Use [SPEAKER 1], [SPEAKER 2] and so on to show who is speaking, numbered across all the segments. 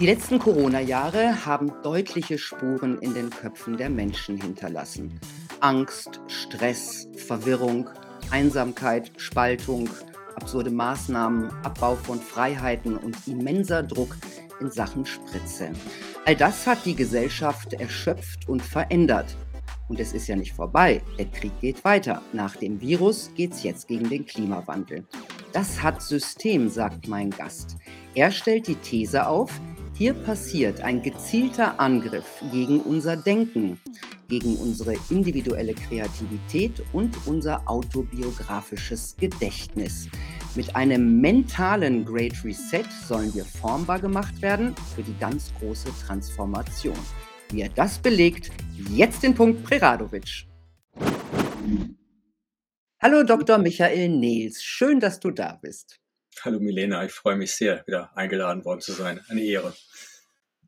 [SPEAKER 1] Die letzten Corona-Jahre haben deutliche Spuren in den Köpfen der Menschen hinterlassen. Angst, Stress, Verwirrung, Einsamkeit, Spaltung, absurde Maßnahmen, Abbau von Freiheiten und immenser Druck in Sachen Spritze. All das hat die Gesellschaft erschöpft und verändert. Und es ist ja nicht vorbei. Der Krieg geht weiter. Nach dem Virus geht es jetzt gegen den Klimawandel. Das hat System, sagt mein Gast. Er stellt die These auf, hier passiert ein gezielter Angriff gegen unser Denken, gegen unsere individuelle Kreativität und unser autobiografisches Gedächtnis. Mit einem mentalen Great Reset sollen wir formbar gemacht werden für die ganz große Transformation. Wie er das belegt, jetzt den Punkt Preradovic. Hallo Dr. Michael Nehls, schön, dass du da bist.
[SPEAKER 2] Hallo Milena, ich freue mich sehr, wieder eingeladen worden zu sein. Eine Ehre.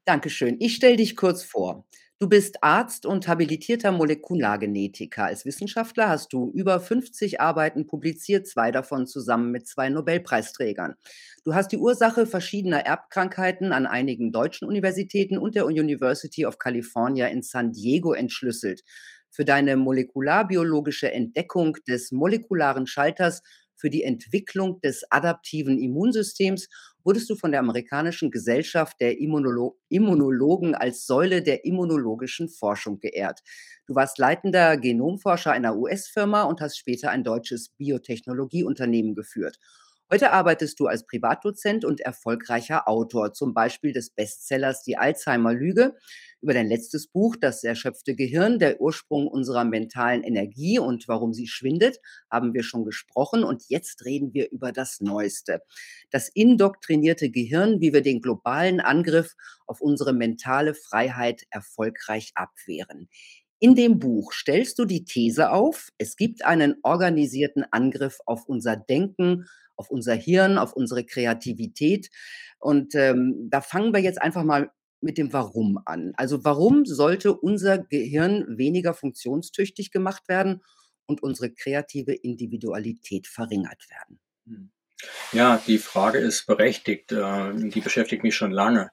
[SPEAKER 1] Dankeschön. Ich stelle dich kurz vor. Du bist Arzt und habilitierter Molekulargenetiker. Als Wissenschaftler hast du über 50 Arbeiten publiziert, zwei davon zusammen mit zwei Nobelpreisträgern. Du hast die Ursache verschiedener Erbkrankheiten an einigen deutschen Universitäten und der University of California in San Diego entschlüsselt. Für deine molekularbiologische Entdeckung des molekularen Schalters für die Entwicklung des adaptiven Immunsystems wurdest du von der amerikanischen Gesellschaft der Immunolo Immunologen als Säule der immunologischen Forschung geehrt. Du warst leitender Genomforscher einer US-Firma und hast später ein deutsches Biotechnologieunternehmen geführt. Heute arbeitest du als Privatdozent und erfolgreicher Autor, zum Beispiel des Bestsellers Die Alzheimer-Lüge, über dein letztes Buch Das erschöpfte Gehirn, der Ursprung unserer mentalen Energie und warum sie schwindet, haben wir schon gesprochen. Und jetzt reden wir über das Neueste. Das indoktrinierte Gehirn, wie wir den globalen Angriff auf unsere mentale Freiheit erfolgreich abwehren. In dem Buch stellst du die These auf, es gibt einen organisierten Angriff auf unser Denken, auf unser Hirn, auf unsere Kreativität. Und ähm, da fangen wir jetzt einfach mal mit dem Warum an. Also warum sollte unser Gehirn weniger funktionstüchtig gemacht werden und unsere kreative Individualität verringert werden? Hm.
[SPEAKER 2] Ja, die Frage ist berechtigt. Äh, die beschäftigt mich schon lange.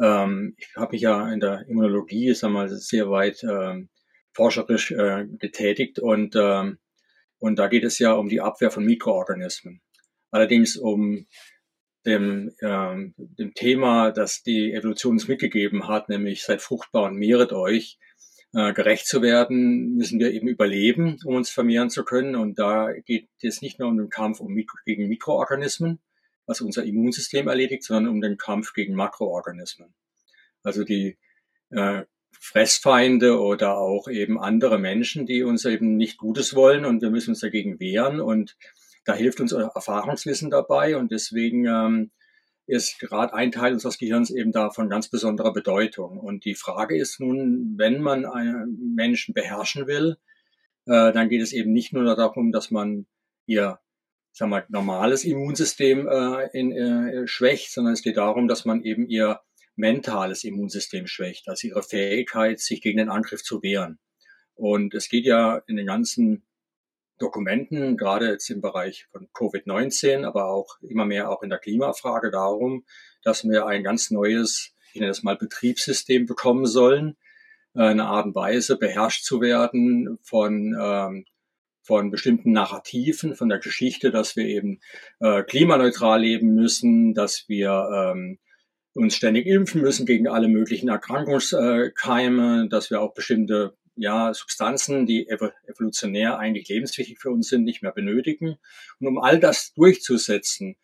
[SPEAKER 2] Ähm, ich habe mich ja in der Immunologie, sag mal, sehr weit ähm, forscherisch äh, getätigt und, ähm, und da geht es ja um die Abwehr von Mikroorganismen. Allerdings um dem, äh, dem Thema, das die Evolution uns mitgegeben hat, nämlich seid fruchtbar und mehret euch, äh, gerecht zu werden, müssen wir eben überleben, um uns vermehren zu können. Und da geht es nicht nur um den Kampf um Mikro gegen Mikroorganismen, was unser Immunsystem erledigt, sondern um den Kampf gegen Makroorganismen. Also die äh, Fressfeinde oder auch eben andere Menschen, die uns eben nicht Gutes wollen und wir müssen uns dagegen wehren und da hilft uns Erfahrungswissen dabei und deswegen ähm, ist gerade ein Teil unseres Gehirns eben da von ganz besonderer Bedeutung. Und die Frage ist nun, wenn man einen Menschen beherrschen will, äh, dann geht es eben nicht nur darum, dass man ihr sagen wir, normales Immunsystem äh, in, äh, schwächt, sondern es geht darum, dass man eben ihr mentales Immunsystem schwächt, also ihre Fähigkeit, sich gegen den Angriff zu wehren. Und es geht ja in den ganzen Dokumenten, gerade jetzt im Bereich von Covid-19, aber auch immer mehr auch in der Klimafrage darum, dass wir ein ganz neues, ich nenne das mal Betriebssystem bekommen sollen, eine Art und Weise beherrscht zu werden von, ähm, von bestimmten Narrativen, von der Geschichte, dass wir eben äh, klimaneutral leben müssen, dass wir ähm, uns ständig impfen müssen gegen alle möglichen Erkrankungskeime, dass wir auch bestimmte ja, Substanzen, die evolutionär eigentlich lebenswichtig für uns sind, nicht mehr benötigen. Und um all das durchzusetzen,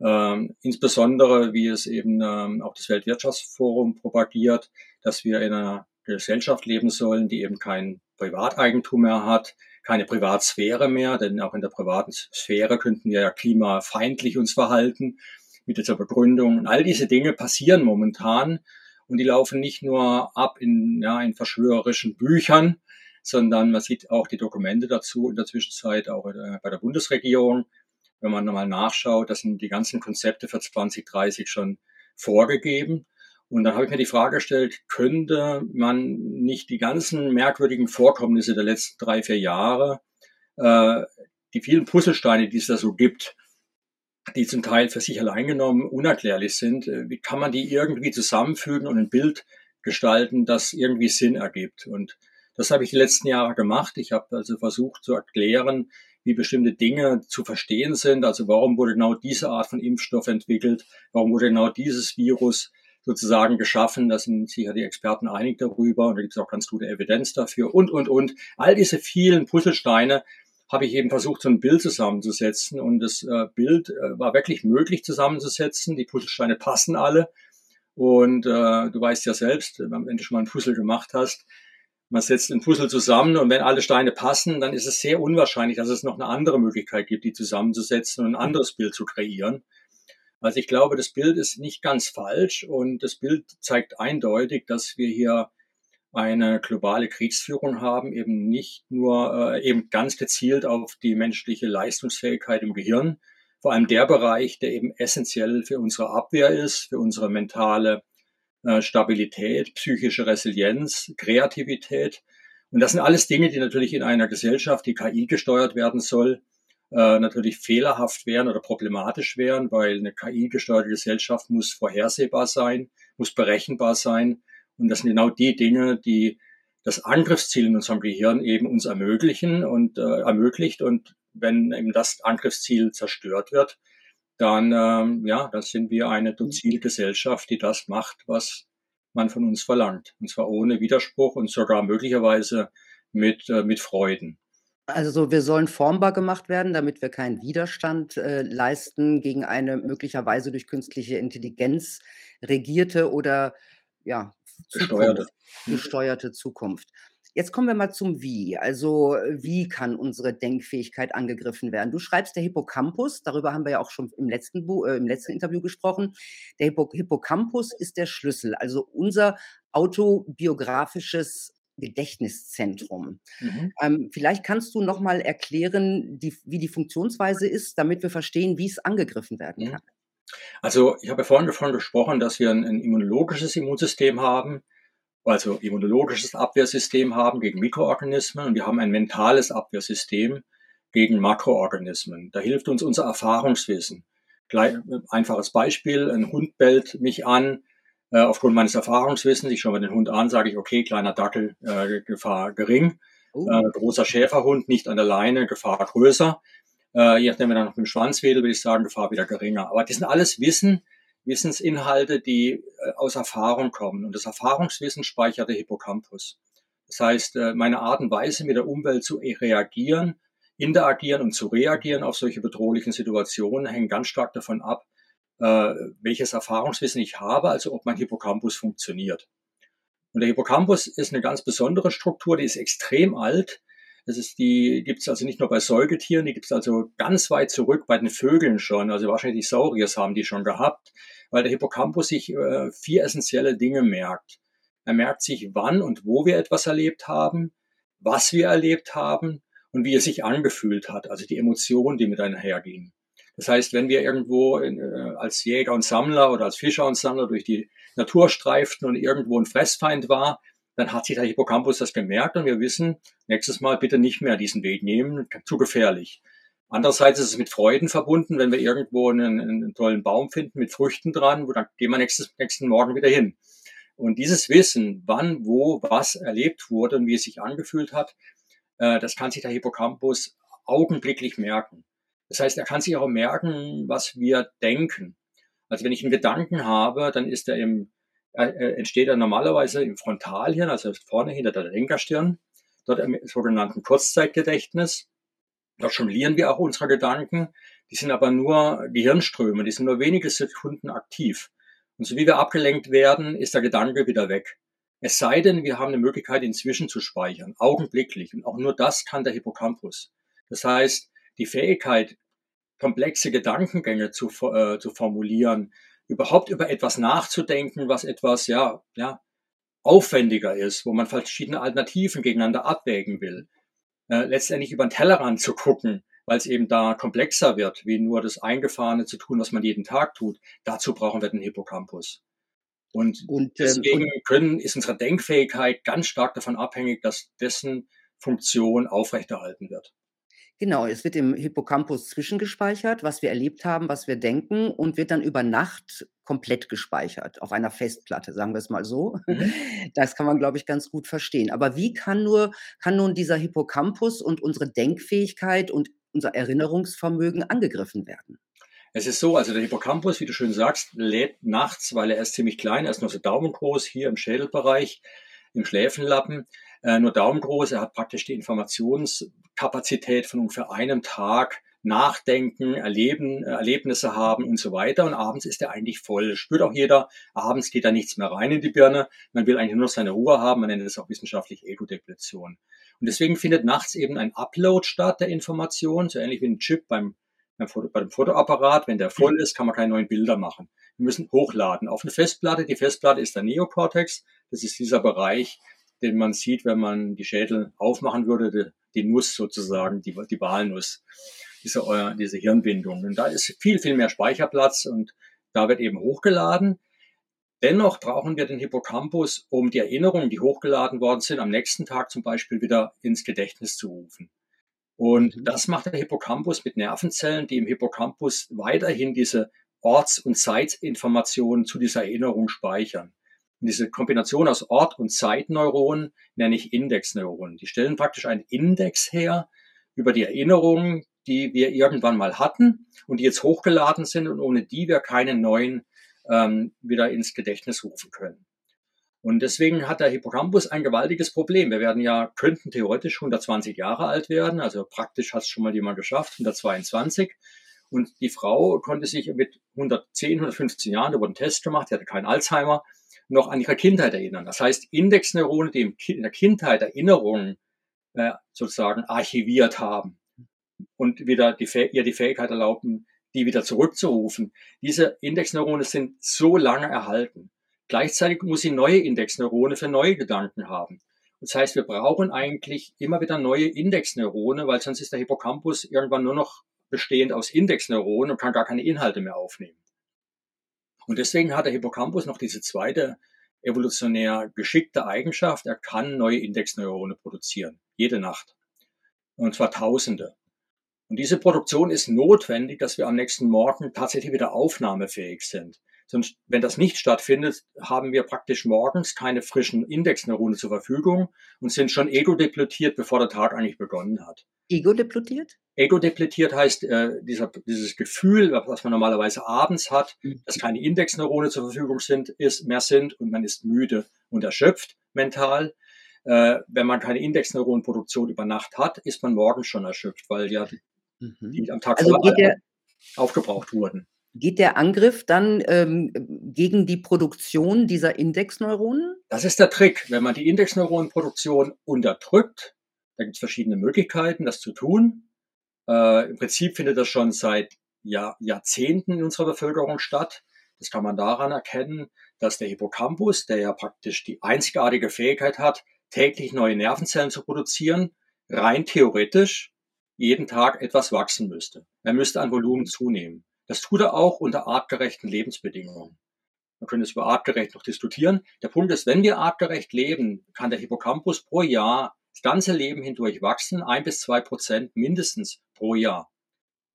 [SPEAKER 2] ähm, insbesondere wie es eben ähm, auch das Weltwirtschaftsforum propagiert, dass wir in einer Gesellschaft leben sollen, die eben kein Privateigentum mehr hat, keine Privatsphäre mehr, denn auch in der privaten Sphäre könnten wir ja klimafeindlich uns verhalten mit dieser Begründung. Und all diese Dinge passieren momentan und die laufen nicht nur ab in, ja, in verschwörerischen Büchern, sondern man sieht auch die Dokumente dazu in der Zwischenzeit auch äh, bei der Bundesregierung. Wenn man nochmal nachschaut, das sind die ganzen Konzepte für 2030 schon vorgegeben. Und dann habe ich mir die Frage gestellt, könnte man nicht die ganzen merkwürdigen Vorkommnisse der letzten drei, vier Jahre, äh, die vielen Puzzlesteine, die es da so gibt, die zum Teil für sich allein genommen unerklärlich sind, äh, wie kann man die irgendwie zusammenfügen und ein Bild gestalten, das irgendwie Sinn ergibt? Und das habe ich die letzten Jahre gemacht. Ich habe also versucht zu erklären, wie bestimmte Dinge zu verstehen sind. Also warum wurde genau diese Art von Impfstoff entwickelt? Warum wurde genau dieses Virus sozusagen geschaffen? Da sind sicher die Experten einig darüber und da gibt es auch ganz gute Evidenz dafür und, und, und. All diese vielen Puzzlesteine habe ich eben versucht, so ein Bild zusammenzusetzen und das äh, Bild äh, war wirklich möglich zusammenzusetzen. Die Puzzlesteine passen alle und äh, du weißt ja selbst, wenn du schon mal ein Puzzle gemacht hast, man setzt ein Puzzle zusammen und wenn alle Steine passen, dann ist es sehr unwahrscheinlich, dass es noch eine andere Möglichkeit gibt, die zusammenzusetzen und ein anderes Bild zu kreieren. Also ich glaube, das Bild ist nicht ganz falsch und das Bild zeigt eindeutig, dass wir hier eine globale Kriegsführung haben, eben nicht nur äh, eben ganz gezielt auf die menschliche Leistungsfähigkeit im Gehirn, vor allem der Bereich, der eben essentiell für unsere Abwehr ist, für unsere mentale äh, Stabilität, psychische Resilienz, Kreativität. Und das sind alles Dinge, die natürlich in einer Gesellschaft, die KI gesteuert werden soll, äh, natürlich fehlerhaft wären oder problematisch wären, weil eine KI-gesteuerte Gesellschaft muss vorhersehbar sein, muss berechenbar sein. Und das sind genau die Dinge, die das Angriffsziel in unserem Gehirn eben uns ermöglichen und äh, ermöglicht. Und wenn eben das Angriffsziel zerstört wird, dann, ähm, ja, dann sind wir eine mhm. Dozilgesellschaft, die das macht, was man von uns verlangt. Und zwar ohne Widerspruch und sogar möglicherweise mit, äh, mit Freuden.
[SPEAKER 1] Also wir sollen formbar gemacht werden, damit wir keinen Widerstand äh, leisten gegen eine möglicherweise durch künstliche Intelligenz regierte oder ja,
[SPEAKER 2] Zukunft,
[SPEAKER 1] gesteuerte Zukunft. Jetzt kommen wir mal zum Wie. Also, wie kann unsere Denkfähigkeit angegriffen werden? Du schreibst der Hippocampus, darüber haben wir ja auch schon im letzten, Bu äh, im letzten Interview gesprochen. Der Hippo Hippocampus ist der Schlüssel, also unser autobiografisches Gedächtniszentrum. Mhm. Ähm, vielleicht kannst du noch mal erklären, die, wie die Funktionsweise ist, damit wir verstehen, wie es angegriffen werden mhm. kann.
[SPEAKER 2] Also ich habe ja vorhin davon gesprochen, dass wir ein, ein immunologisches Immunsystem haben, also immunologisches Abwehrsystem haben gegen Mikroorganismen und wir haben ein mentales Abwehrsystem gegen Makroorganismen. Da hilft uns unser Erfahrungswissen. Einfaches Beispiel, ein Hund bellt mich an, äh, aufgrund meines Erfahrungswissens, ich schaue mir den Hund an, sage ich, okay, kleiner Dackel, äh, Gefahr gering, oh. äh, großer Schäferhund, nicht an der Leine, Gefahr größer. Äh, je nachdem, wenn er noch mit dem Schwanz wedelt, würde ich sagen, Gefahr wieder geringer. Aber das sind alles Wissen, Wissensinhalte, die äh, aus Erfahrung kommen. Und das Erfahrungswissen speichert der Hippocampus. Das heißt, äh, meine Art und Weise, mit der Umwelt zu reagieren, interagieren und zu reagieren auf solche bedrohlichen Situationen hängt ganz stark davon ab, äh, welches Erfahrungswissen ich habe, also ob mein Hippocampus funktioniert. Und der Hippocampus ist eine ganz besondere Struktur, die ist extrem alt. Das ist die gibt es also nicht nur bei Säugetieren, die gibt es also ganz weit zurück bei den Vögeln schon. Also wahrscheinlich die Sauriers haben die schon gehabt, weil der Hippocampus sich äh, vier essentielle Dinge merkt. Er merkt sich, wann und wo wir etwas erlebt haben, was wir erlebt haben und wie es sich angefühlt hat, also die Emotionen, die mit einhergehen. Das heißt, wenn wir irgendwo in, äh, als Jäger und Sammler oder als Fischer und Sammler durch die Natur streiften und irgendwo ein Fressfeind war, dann hat sich der Hippocampus das gemerkt und wir wissen, nächstes Mal bitte nicht mehr diesen Weg nehmen, zu gefährlich. Andererseits ist es mit Freuden verbunden, wenn wir irgendwo einen, einen tollen Baum finden mit Früchten dran, wo dann gehen wir nächstes, nächsten Morgen wieder hin. Und dieses Wissen, wann, wo, was erlebt wurde und wie es sich angefühlt hat, äh, das kann sich der Hippocampus augenblicklich merken. Das heißt, er kann sich auch merken, was wir denken. Also wenn ich einen Gedanken habe, dann ist er im entsteht er normalerweise im Frontalhirn, also vorne hinter der Lenkerstirn, dort im sogenannten Kurzzeitgedächtnis. Dort jonglieren wir auch unsere Gedanken. Die sind aber nur Gehirnströme, die sind nur wenige Sekunden aktiv. Und so wie wir abgelenkt werden, ist der Gedanke wieder weg. Es sei denn, wir haben eine Möglichkeit, inzwischen zu speichern, augenblicklich. Und auch nur das kann der Hippocampus. Das heißt, die Fähigkeit, komplexe Gedankengänge zu, äh, zu formulieren, überhaupt über etwas nachzudenken, was etwas, ja, ja, aufwendiger ist, wo man verschiedene Alternativen gegeneinander abwägen will. Äh, letztendlich über den Tellerrand zu gucken, weil es eben da komplexer wird, wie nur das Eingefahrene zu tun, was man jeden Tag tut. Dazu brauchen wir den Hippocampus. Und, und ähm, deswegen und, können, ist unsere Denkfähigkeit ganz stark davon abhängig, dass dessen Funktion aufrechterhalten wird.
[SPEAKER 1] Genau, es wird im Hippocampus zwischengespeichert, was wir erlebt haben, was wir denken und wird dann über Nacht komplett gespeichert auf einer Festplatte, sagen wir es mal so.
[SPEAKER 2] Mhm.
[SPEAKER 1] Das kann man, glaube ich, ganz gut verstehen. Aber wie kann nur kann nun dieser Hippocampus und unsere Denkfähigkeit und unser Erinnerungsvermögen angegriffen werden?
[SPEAKER 2] Es ist so, also der Hippocampus, wie du schön sagst, lädt nachts, weil er ist ziemlich klein, er ist nur so daumengroß hier im Schädelbereich, im Schläfenlappen, äh, nur daumengroß. Er hat praktisch die Informationskapazität von ungefähr einem Tag, nachdenken, erleben, äh, Erlebnisse haben und so weiter. Und abends ist er eigentlich voll. Das spürt auch jeder. Abends geht da nichts mehr rein in die Birne. Man will eigentlich nur seine Ruhe haben. Man nennt es auch wissenschaftlich Ego-Depletion. Und deswegen findet nachts eben ein Upload statt der Information, so ähnlich wie ein Chip beim bei dem Fotoapparat, wenn der voll ist, kann man keine neuen Bilder machen. Wir müssen hochladen auf eine Festplatte. Die Festplatte ist der Neocortex. Das ist dieser Bereich, den man sieht, wenn man die Schädel aufmachen würde, die, Nuss sozusagen, die, die Walnuss, diese, diese Hirnbindung. Und da ist viel, viel mehr Speicherplatz und da wird eben hochgeladen. Dennoch brauchen wir den Hippocampus, um die Erinnerungen, die hochgeladen worden sind, am nächsten Tag zum Beispiel wieder ins Gedächtnis zu rufen. Und mhm. das macht der Hippocampus mit Nervenzellen, die im Hippocampus weiterhin diese Orts- und Zeitinformationen zu dieser Erinnerung speichern. Und diese Kombination aus Ort- und Zeitneuronen nenne ich Indexneuronen. Die stellen praktisch einen Index her über die Erinnerungen, die wir irgendwann mal hatten und die jetzt hochgeladen sind und ohne die wir keine neuen ähm, wieder ins Gedächtnis rufen können. Und deswegen hat der Hippocampus ein gewaltiges Problem. Wir werden ja, könnten theoretisch 120 Jahre alt werden, also praktisch hat es schon mal jemand geschafft, 122. Und die Frau konnte sich mit 110, 115 Jahren, da wurde ein Test gemacht, die hatte keinen Alzheimer, noch an ihre Kindheit erinnern. Das heißt, Indexneurone, die in der Kindheit Erinnerungen äh, sozusagen archiviert haben und wieder die, ihr die Fähigkeit erlauben, die wieder zurückzurufen. Diese Indexneurone sind so lange erhalten. Gleichzeitig muss sie neue Indexneurone für neue Gedanken haben. Das heißt, wir brauchen eigentlich immer wieder neue Indexneurone, weil sonst ist der Hippocampus irgendwann nur noch bestehend aus Indexneuronen und kann gar keine Inhalte mehr aufnehmen. Und deswegen hat der Hippocampus noch diese zweite evolutionär geschickte Eigenschaft. Er kann neue Indexneurone produzieren. Jede Nacht. Und zwar Tausende. Und diese Produktion ist notwendig, dass wir am nächsten Morgen tatsächlich wieder aufnahmefähig sind. Sonst, wenn das nicht stattfindet, haben wir praktisch morgens keine frischen Indexneurone zur Verfügung und sind schon ego-depletiert, bevor der Tag eigentlich begonnen hat.
[SPEAKER 1] Ego-depletiert?
[SPEAKER 2] Ego-depletiert heißt äh, dieser, dieses Gefühl, was man normalerweise abends hat, mhm. dass keine Indexneurone zur Verfügung sind, ist, mehr sind und man ist müde und erschöpft mental. Äh, wenn man keine Indexneuronenproduktion über Nacht hat, ist man morgens schon erschöpft, weil ja die, mhm. die am Tag
[SPEAKER 1] also vorher
[SPEAKER 2] aufgebraucht wurden.
[SPEAKER 1] Geht der Angriff dann ähm, gegen die Produktion dieser Indexneuronen?
[SPEAKER 2] Das ist der Trick. Wenn man die Indexneuronenproduktion unterdrückt, da gibt es verschiedene Möglichkeiten, das zu tun. Äh, Im Prinzip findet das schon seit Jahr, Jahrzehnten in unserer Bevölkerung statt. Das kann man daran erkennen, dass der Hippocampus, der ja praktisch die einzigartige Fähigkeit hat, täglich neue Nervenzellen zu produzieren, rein theoretisch jeden Tag etwas wachsen müsste. Er müsste an Volumen zunehmen. Das tut er auch unter artgerechten Lebensbedingungen. Man könnte es über artgerecht noch diskutieren. Der Punkt ist, wenn wir artgerecht leben, kann der Hippocampus pro Jahr das ganze Leben hindurch wachsen, ein bis zwei Prozent mindestens pro Jahr.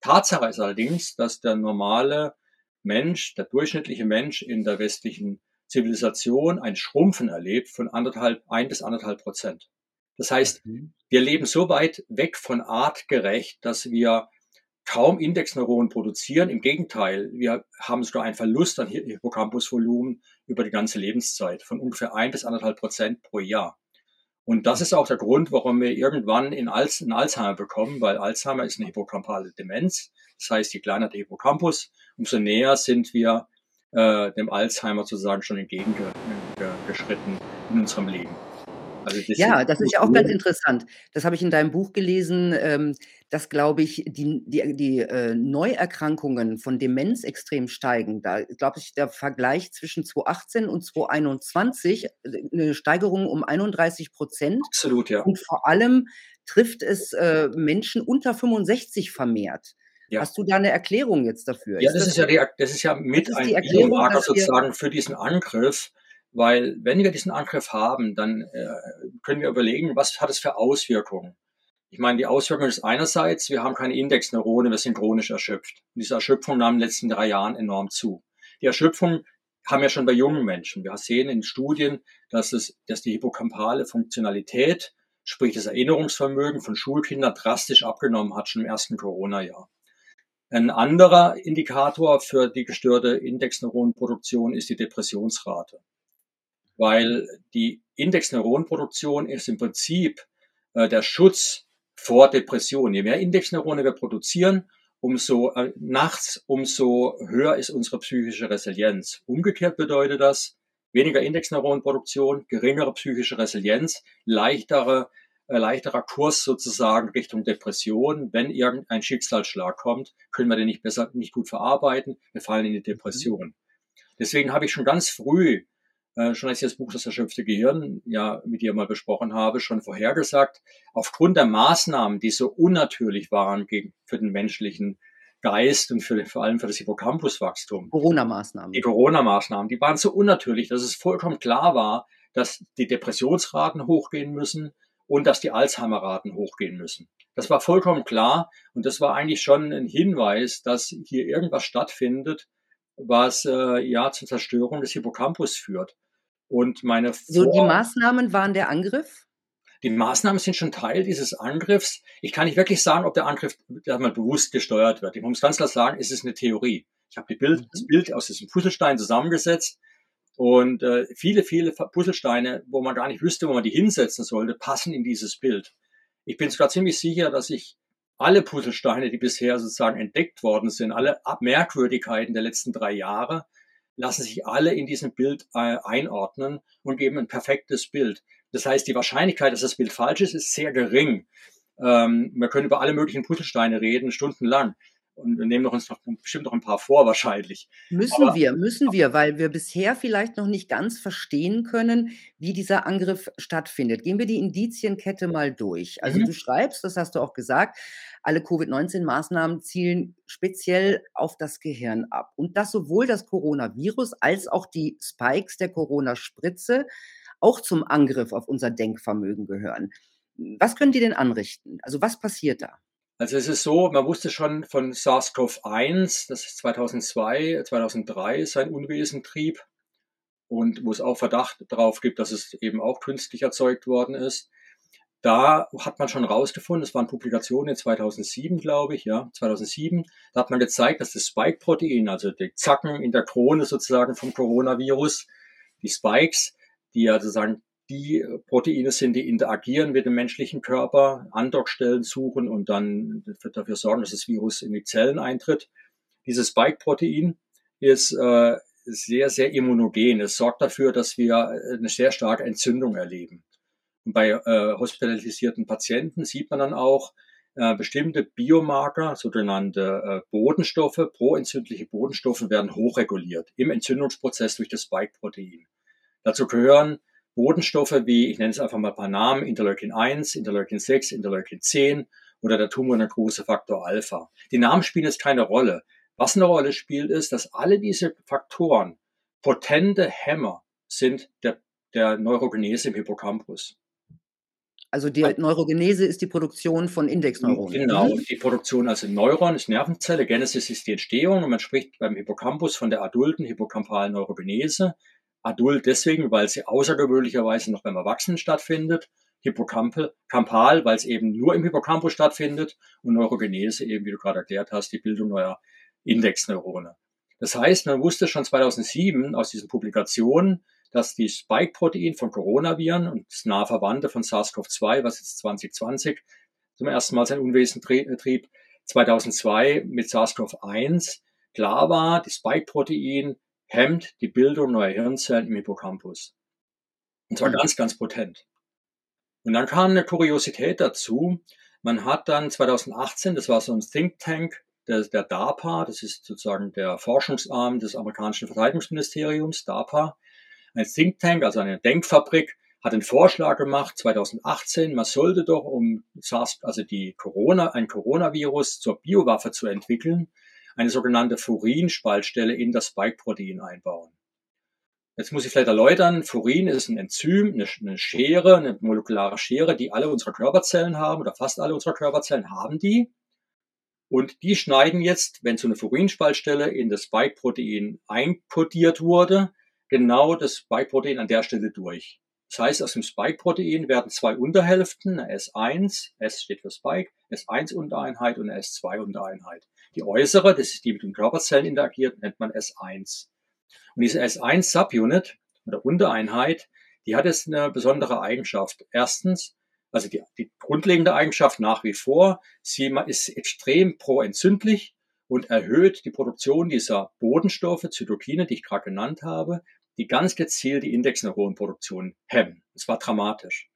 [SPEAKER 2] Tatsache ist allerdings, dass der normale Mensch, der durchschnittliche Mensch in der westlichen Zivilisation ein Schrumpfen erlebt von anderthalb, ein bis anderthalb Prozent. Das heißt, mhm. wir leben so weit weg von artgerecht, dass wir kaum Indexneuronen produzieren. Im Gegenteil, wir haben sogar einen Verlust an Hippocampusvolumen über die ganze Lebenszeit von ungefähr ein bis anderthalb Prozent pro Jahr. Und das ist auch der Grund, warum wir irgendwann in Alz einen Alzheimer bekommen, weil Alzheimer ist eine hippocampale Demenz. Das heißt, je kleiner der Hippocampus, umso näher sind wir äh, dem Alzheimer sozusagen schon entgegengeschritten in unserem Leben.
[SPEAKER 1] Also das ja, das ist ja auch ganz interessant. Das habe ich in deinem Buch gelesen, ähm, dass, glaube ich, die, die, die äh, Neuerkrankungen von Demenz extrem steigen. Da glaube ich, der Vergleich zwischen 2018 und 2021 äh, eine Steigerung um 31 Prozent.
[SPEAKER 2] Absolut, ja.
[SPEAKER 1] Und vor allem trifft es äh, Menschen unter 65 vermehrt. Ja. Hast du da eine Erklärung jetzt dafür?
[SPEAKER 2] Ja, das, ist, das ist ja, die, das ist ja mit ein Biomarker sozusagen für diesen Angriff weil wenn wir diesen Angriff haben, dann äh, können wir überlegen, was hat es für Auswirkungen. Ich meine, die Auswirkung ist einerseits, wir haben keine Indexneurone, wir sind chronisch erschöpft. Und diese Erschöpfung nahm in den letzten drei Jahren enorm zu. Die Erschöpfung haben wir schon bei jungen Menschen. Wir sehen in Studien, dass es, dass die hippocampale Funktionalität, sprich das Erinnerungsvermögen von Schulkindern drastisch abgenommen hat, schon im ersten Corona-Jahr. Ein anderer Indikator für die gestörte Indexneuronenproduktion ist die Depressionsrate. Weil die Indexneuronenproduktion ist im Prinzip äh, der Schutz vor Depression. Je mehr Indexneurone wir produzieren, umso äh, nachts, umso höher ist unsere psychische Resilienz. Umgekehrt bedeutet das weniger Indexneuronenproduktion, geringere psychische Resilienz, leichtere, äh, leichterer Kurs sozusagen Richtung Depression. Wenn irgendein Schicksalsschlag kommt, können wir den nicht besser, nicht gut verarbeiten. Wir fallen in die Depression. Deswegen habe ich schon ganz früh äh, schon als ich das Buch Das erschöpfte Gehirn ja mit dir mal besprochen habe, schon vorhergesagt, aufgrund der Maßnahmen, die so unnatürlich waren gegen, für den menschlichen Geist und für, vor allem für das Hippocampuswachstum.
[SPEAKER 1] Corona-Maßnahmen.
[SPEAKER 2] Die Corona-Maßnahmen, die waren so unnatürlich, dass es vollkommen klar war, dass die Depressionsraten hochgehen müssen und dass die Alzheimer-Raten hochgehen müssen. Das war vollkommen klar und das war eigentlich schon ein Hinweis, dass hier irgendwas stattfindet, was äh, ja zur Zerstörung des Hippocampus führt. Und meine
[SPEAKER 1] So, die Maßnahmen waren der Angriff?
[SPEAKER 2] Die Maßnahmen sind schon Teil dieses Angriffs. Ich kann nicht wirklich sagen, ob der Angriff mal bewusst gesteuert wird. Ich muss ganz klar sagen, es ist eine Theorie. Ich habe Bild, mhm. das Bild aus diesem Puzzlestein zusammengesetzt und äh, viele, viele Puzzlesteine, wo man gar nicht wüsste, wo man die hinsetzen sollte, passen in dieses Bild. Ich bin sogar ziemlich sicher, dass ich alle Puzzlesteine, die bisher sozusagen entdeckt worden sind, alle Merkwürdigkeiten der letzten drei Jahre, lassen sich alle in diesem Bild äh, einordnen und geben ein perfektes Bild. Das heißt, die Wahrscheinlichkeit, dass das Bild falsch ist, ist sehr gering. Ähm, wir können über alle möglichen Puzzlesteine reden, stundenlang und wir nehmen uns noch bestimmt noch ein paar vor wahrscheinlich.
[SPEAKER 1] Müssen Aber, wir, müssen wir, weil wir bisher vielleicht noch nicht ganz verstehen können, wie dieser Angriff stattfindet. Gehen wir die Indizienkette mal durch. Also mhm. du schreibst, das hast du auch gesagt, alle Covid-19-Maßnahmen zielen speziell auf das Gehirn ab. Und dass sowohl das Coronavirus als auch die Spikes der Corona-Spritze auch zum Angriff auf unser Denkvermögen gehören. Was können die denn anrichten? Also was passiert da?
[SPEAKER 2] Also es ist so, man wusste schon von SARS-CoV-1, das ist 2002, 2003 sein Unwesen trieb und wo es auch Verdacht darauf gibt, dass es eben auch künstlich erzeugt worden ist. Da hat man schon rausgefunden, das waren Publikationen in 2007, glaube ich, ja, 2007, da hat man gezeigt, dass das Spike-Protein, also die Zacken in der Krone sozusagen vom Coronavirus, die Spikes, die ja sozusagen die Proteine sind, die interagieren mit dem menschlichen Körper, Andockstellen suchen und dann dafür sorgen, dass das Virus in die Zellen eintritt. Dieses Spike-Protein ist äh, sehr, sehr immunogen. Es sorgt dafür, dass wir eine sehr starke Entzündung erleben. Und bei äh, hospitalisierten Patienten sieht man dann auch äh, bestimmte Biomarker, sogenannte äh, Bodenstoffe, proentzündliche Bodenstoffe werden hochreguliert im Entzündungsprozess durch das Spike-Protein. Dazu gehören Bodenstoffe wie, ich nenne es einfach mal ein paar Namen, Interleukin 1, Interleukin 6, Interleukin 10 oder der tumornekrose Faktor Alpha. Die Namen spielen jetzt keine Rolle. Was eine Rolle spielt, ist, dass alle diese Faktoren potente Hämmer sind der, der Neurogenese im Hippocampus.
[SPEAKER 1] Also die Neurogenese ist die Produktion von Indexneuronen.
[SPEAKER 2] Genau, mhm. die Produktion also Neuron ist Nervenzelle, Genesis ist die Entstehung und man spricht beim Hippocampus von der adulten hippocampalen Neurogenese. Adult deswegen, weil sie außergewöhnlicherweise noch beim Erwachsenen stattfindet. Hippocampal, weil es eben nur im Hippocampus stattfindet. Und Neurogenese eben, wie du gerade erklärt hast, die Bildung neuer Indexneurone. Das heißt, man wusste schon 2007 aus diesen Publikationen, dass die Spike-Protein von Coronaviren und das nahe Verwandte von SARS-CoV-2, was jetzt 2020 zum ersten Mal sein Unwesen trieb, 2002 mit SARS-CoV-1 klar war, die Spike-Protein hemmt die Bildung neuer Hirnzellen im Hippocampus. Und zwar mhm. ganz, ganz potent. Und dann kam eine Kuriosität dazu. Man hat dann 2018, das war so ein Think Tank der, der DARPA, das ist sozusagen der Forschungsarm des amerikanischen Verteidigungsministeriums, DARPA, ein Think Tank, also eine Denkfabrik, hat einen Vorschlag gemacht 2018, man sollte doch, um SARS, also die Corona, ein Coronavirus zur Biowaffe zu entwickeln, eine sogenannte Furin-Spaltstelle in das Spike-Protein einbauen. Jetzt muss ich vielleicht erläutern, Furin ist ein Enzym, eine, Schere, eine molekulare Schere, die alle unsere Körperzellen haben oder fast alle unsere Körperzellen haben die. Und die schneiden jetzt, wenn so eine Furinspaltstelle in das Spike-Protein einkodiert wurde, genau das Spike-Protein an der Stelle durch. Das heißt, aus dem Spike-Protein werden zwei Unterhälften, eine S1, S steht für Spike, S1-Untereinheit und eine S2-Untereinheit. Die äußere, das ist die mit den Körperzellen interagiert, nennt man S1. Und diese S1-Subunit oder Untereinheit, die hat jetzt eine besondere Eigenschaft. Erstens, also die, die grundlegende Eigenschaft nach wie vor, sie ist extrem proentzündlich und erhöht die Produktion dieser Bodenstoffe, Zytokine, die ich gerade genannt habe, die ganz gezielt die Indexneuronenproduktion hemmen. Das war dramatisch.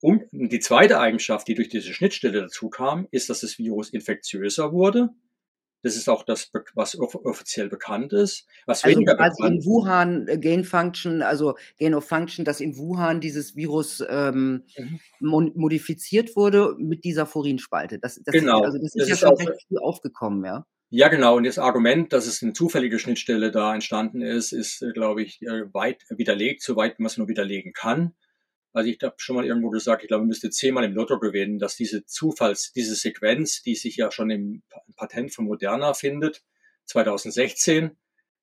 [SPEAKER 2] Und die zweite Eigenschaft, die durch diese Schnittstelle dazu kam, ist, dass das Virus infektiöser wurde das ist auch das, was offiziell bekannt ist. Was
[SPEAKER 1] also weniger quasi bekannt in Wuhan äh, Gain Function, also Gain of Function, dass in Wuhan dieses Virus ähm, mhm. modifiziert wurde mit dieser Furinspalte. Das, das
[SPEAKER 2] genau.
[SPEAKER 1] Ist, also das ist das ja ist schon recht früh aufgekommen, ja.
[SPEAKER 2] Ja, genau. Und das Argument, dass es eine zufällige Schnittstelle da entstanden ist, ist, äh, glaube ich, äh, weit widerlegt, soweit man es nur widerlegen kann. Also ich habe schon mal irgendwo gesagt, ich glaube, man müsste zehnmal im Lotto gewinnen, dass diese Zufalls, diese Sequenz, die sich ja schon im Patent von Moderna findet, 2016,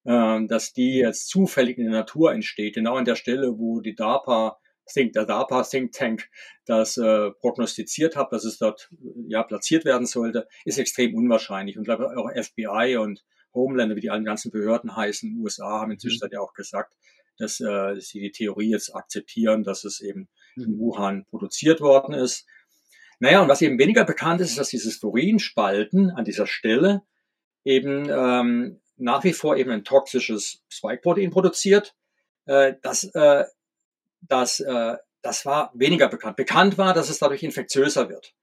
[SPEAKER 2] äh, dass die jetzt zufällig in der Natur entsteht, genau an der Stelle, wo die DARPA Think, der DARPA Think Tank das äh, prognostiziert hat, dass es dort ja platziert werden sollte, ist extrem unwahrscheinlich. Und glaube auch FBI und Homeland, wie die allen ganzen Behörden heißen, USA haben inzwischen mhm. ja auch gesagt, dass äh, sie die Theorie jetzt akzeptieren, dass es eben in mhm. Wuhan produziert worden ist. Naja, und was eben weniger bekannt ist, ist, dass dieses Furinspalten an dieser Stelle eben ähm, nach wie vor eben ein toxisches Spike-Protein produziert. Äh, das, äh, das, äh, das war weniger bekannt. Bekannt war, dass es dadurch infektiöser wird,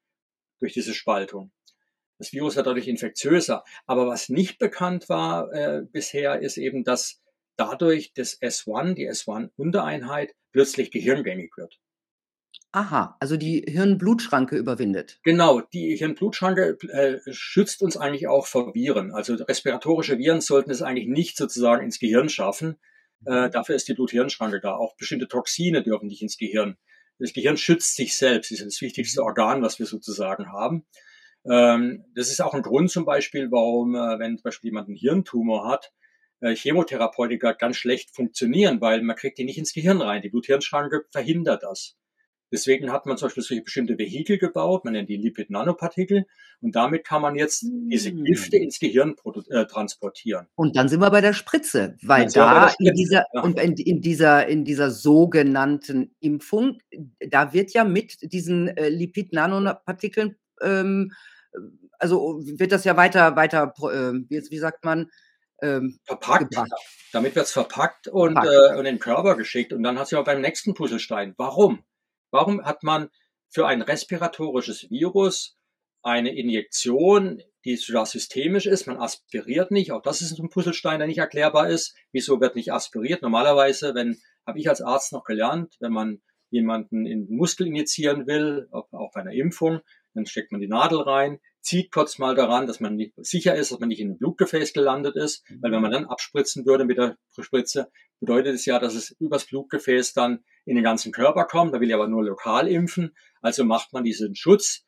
[SPEAKER 2] durch diese Spaltung. Das Virus wird dadurch infektiöser. Aber was nicht bekannt war äh, bisher, ist eben, dass dadurch das S1, die S1-Untereinheit, plötzlich gehirngängig wird.
[SPEAKER 1] Aha, also die Hirnblutschranke überwindet.
[SPEAKER 2] Genau, die Hirnblutschranke äh, schützt uns eigentlich auch vor Viren. Also respiratorische Viren sollten es eigentlich nicht sozusagen ins Gehirn schaffen. Äh, dafür ist die Blut-Hirn-Schranke da. Auch bestimmte Toxine dürfen nicht ins Gehirn. Das Gehirn schützt sich selbst, das ist das wichtigste Organ, was wir sozusagen haben. Ähm, das ist auch ein Grund zum Beispiel, warum, äh, wenn zum Beispiel jemand einen Hirntumor hat, Chemotherapeutika ganz schlecht funktionieren, weil man kriegt die nicht ins Gehirn rein. Die Blut-Hirn-Schranke verhindert das. Deswegen hat man zum Beispiel solche bestimmte Vehikel gebaut, man nennt die Lipid-Nanopartikel, und damit kann man jetzt diese hm. Gifte ins Gehirn äh, transportieren.
[SPEAKER 1] Und dann sind wir bei der Spritze, weil da Spritze, in dieser ja. und in, in, dieser in dieser sogenannten Impfung, da wird ja mit diesen äh, Lipid-Nanopartikeln ähm, also wird das ja weiter weiter äh, wie, wie sagt man
[SPEAKER 2] ähm, verpackt. Gebracht. Damit wird es verpackt und, Äh, in den Körper geschickt. Und dann hat sie auch beim nächsten Puzzlestein. Warum? Warum hat man für ein respiratorisches Virus eine Injektion, die sogar systemisch ist? Man aspiriert nicht. Auch das ist ein Puzzlestein, der nicht erklärbar ist. Wieso wird nicht aspiriert? Normalerweise, wenn, habe ich als Arzt noch gelernt, wenn man jemanden in den Muskel injizieren will, auch bei einer Impfung, dann steckt man die Nadel rein, zieht kurz mal daran, dass man nicht sicher ist, dass man nicht in einem Blutgefäß gelandet ist, weil wenn man dann abspritzen würde mit der Spritze, bedeutet es ja, dass es übers Blutgefäß dann in den ganzen Körper kommt. Da will ich aber nur lokal impfen. Also macht man diesen Schutz,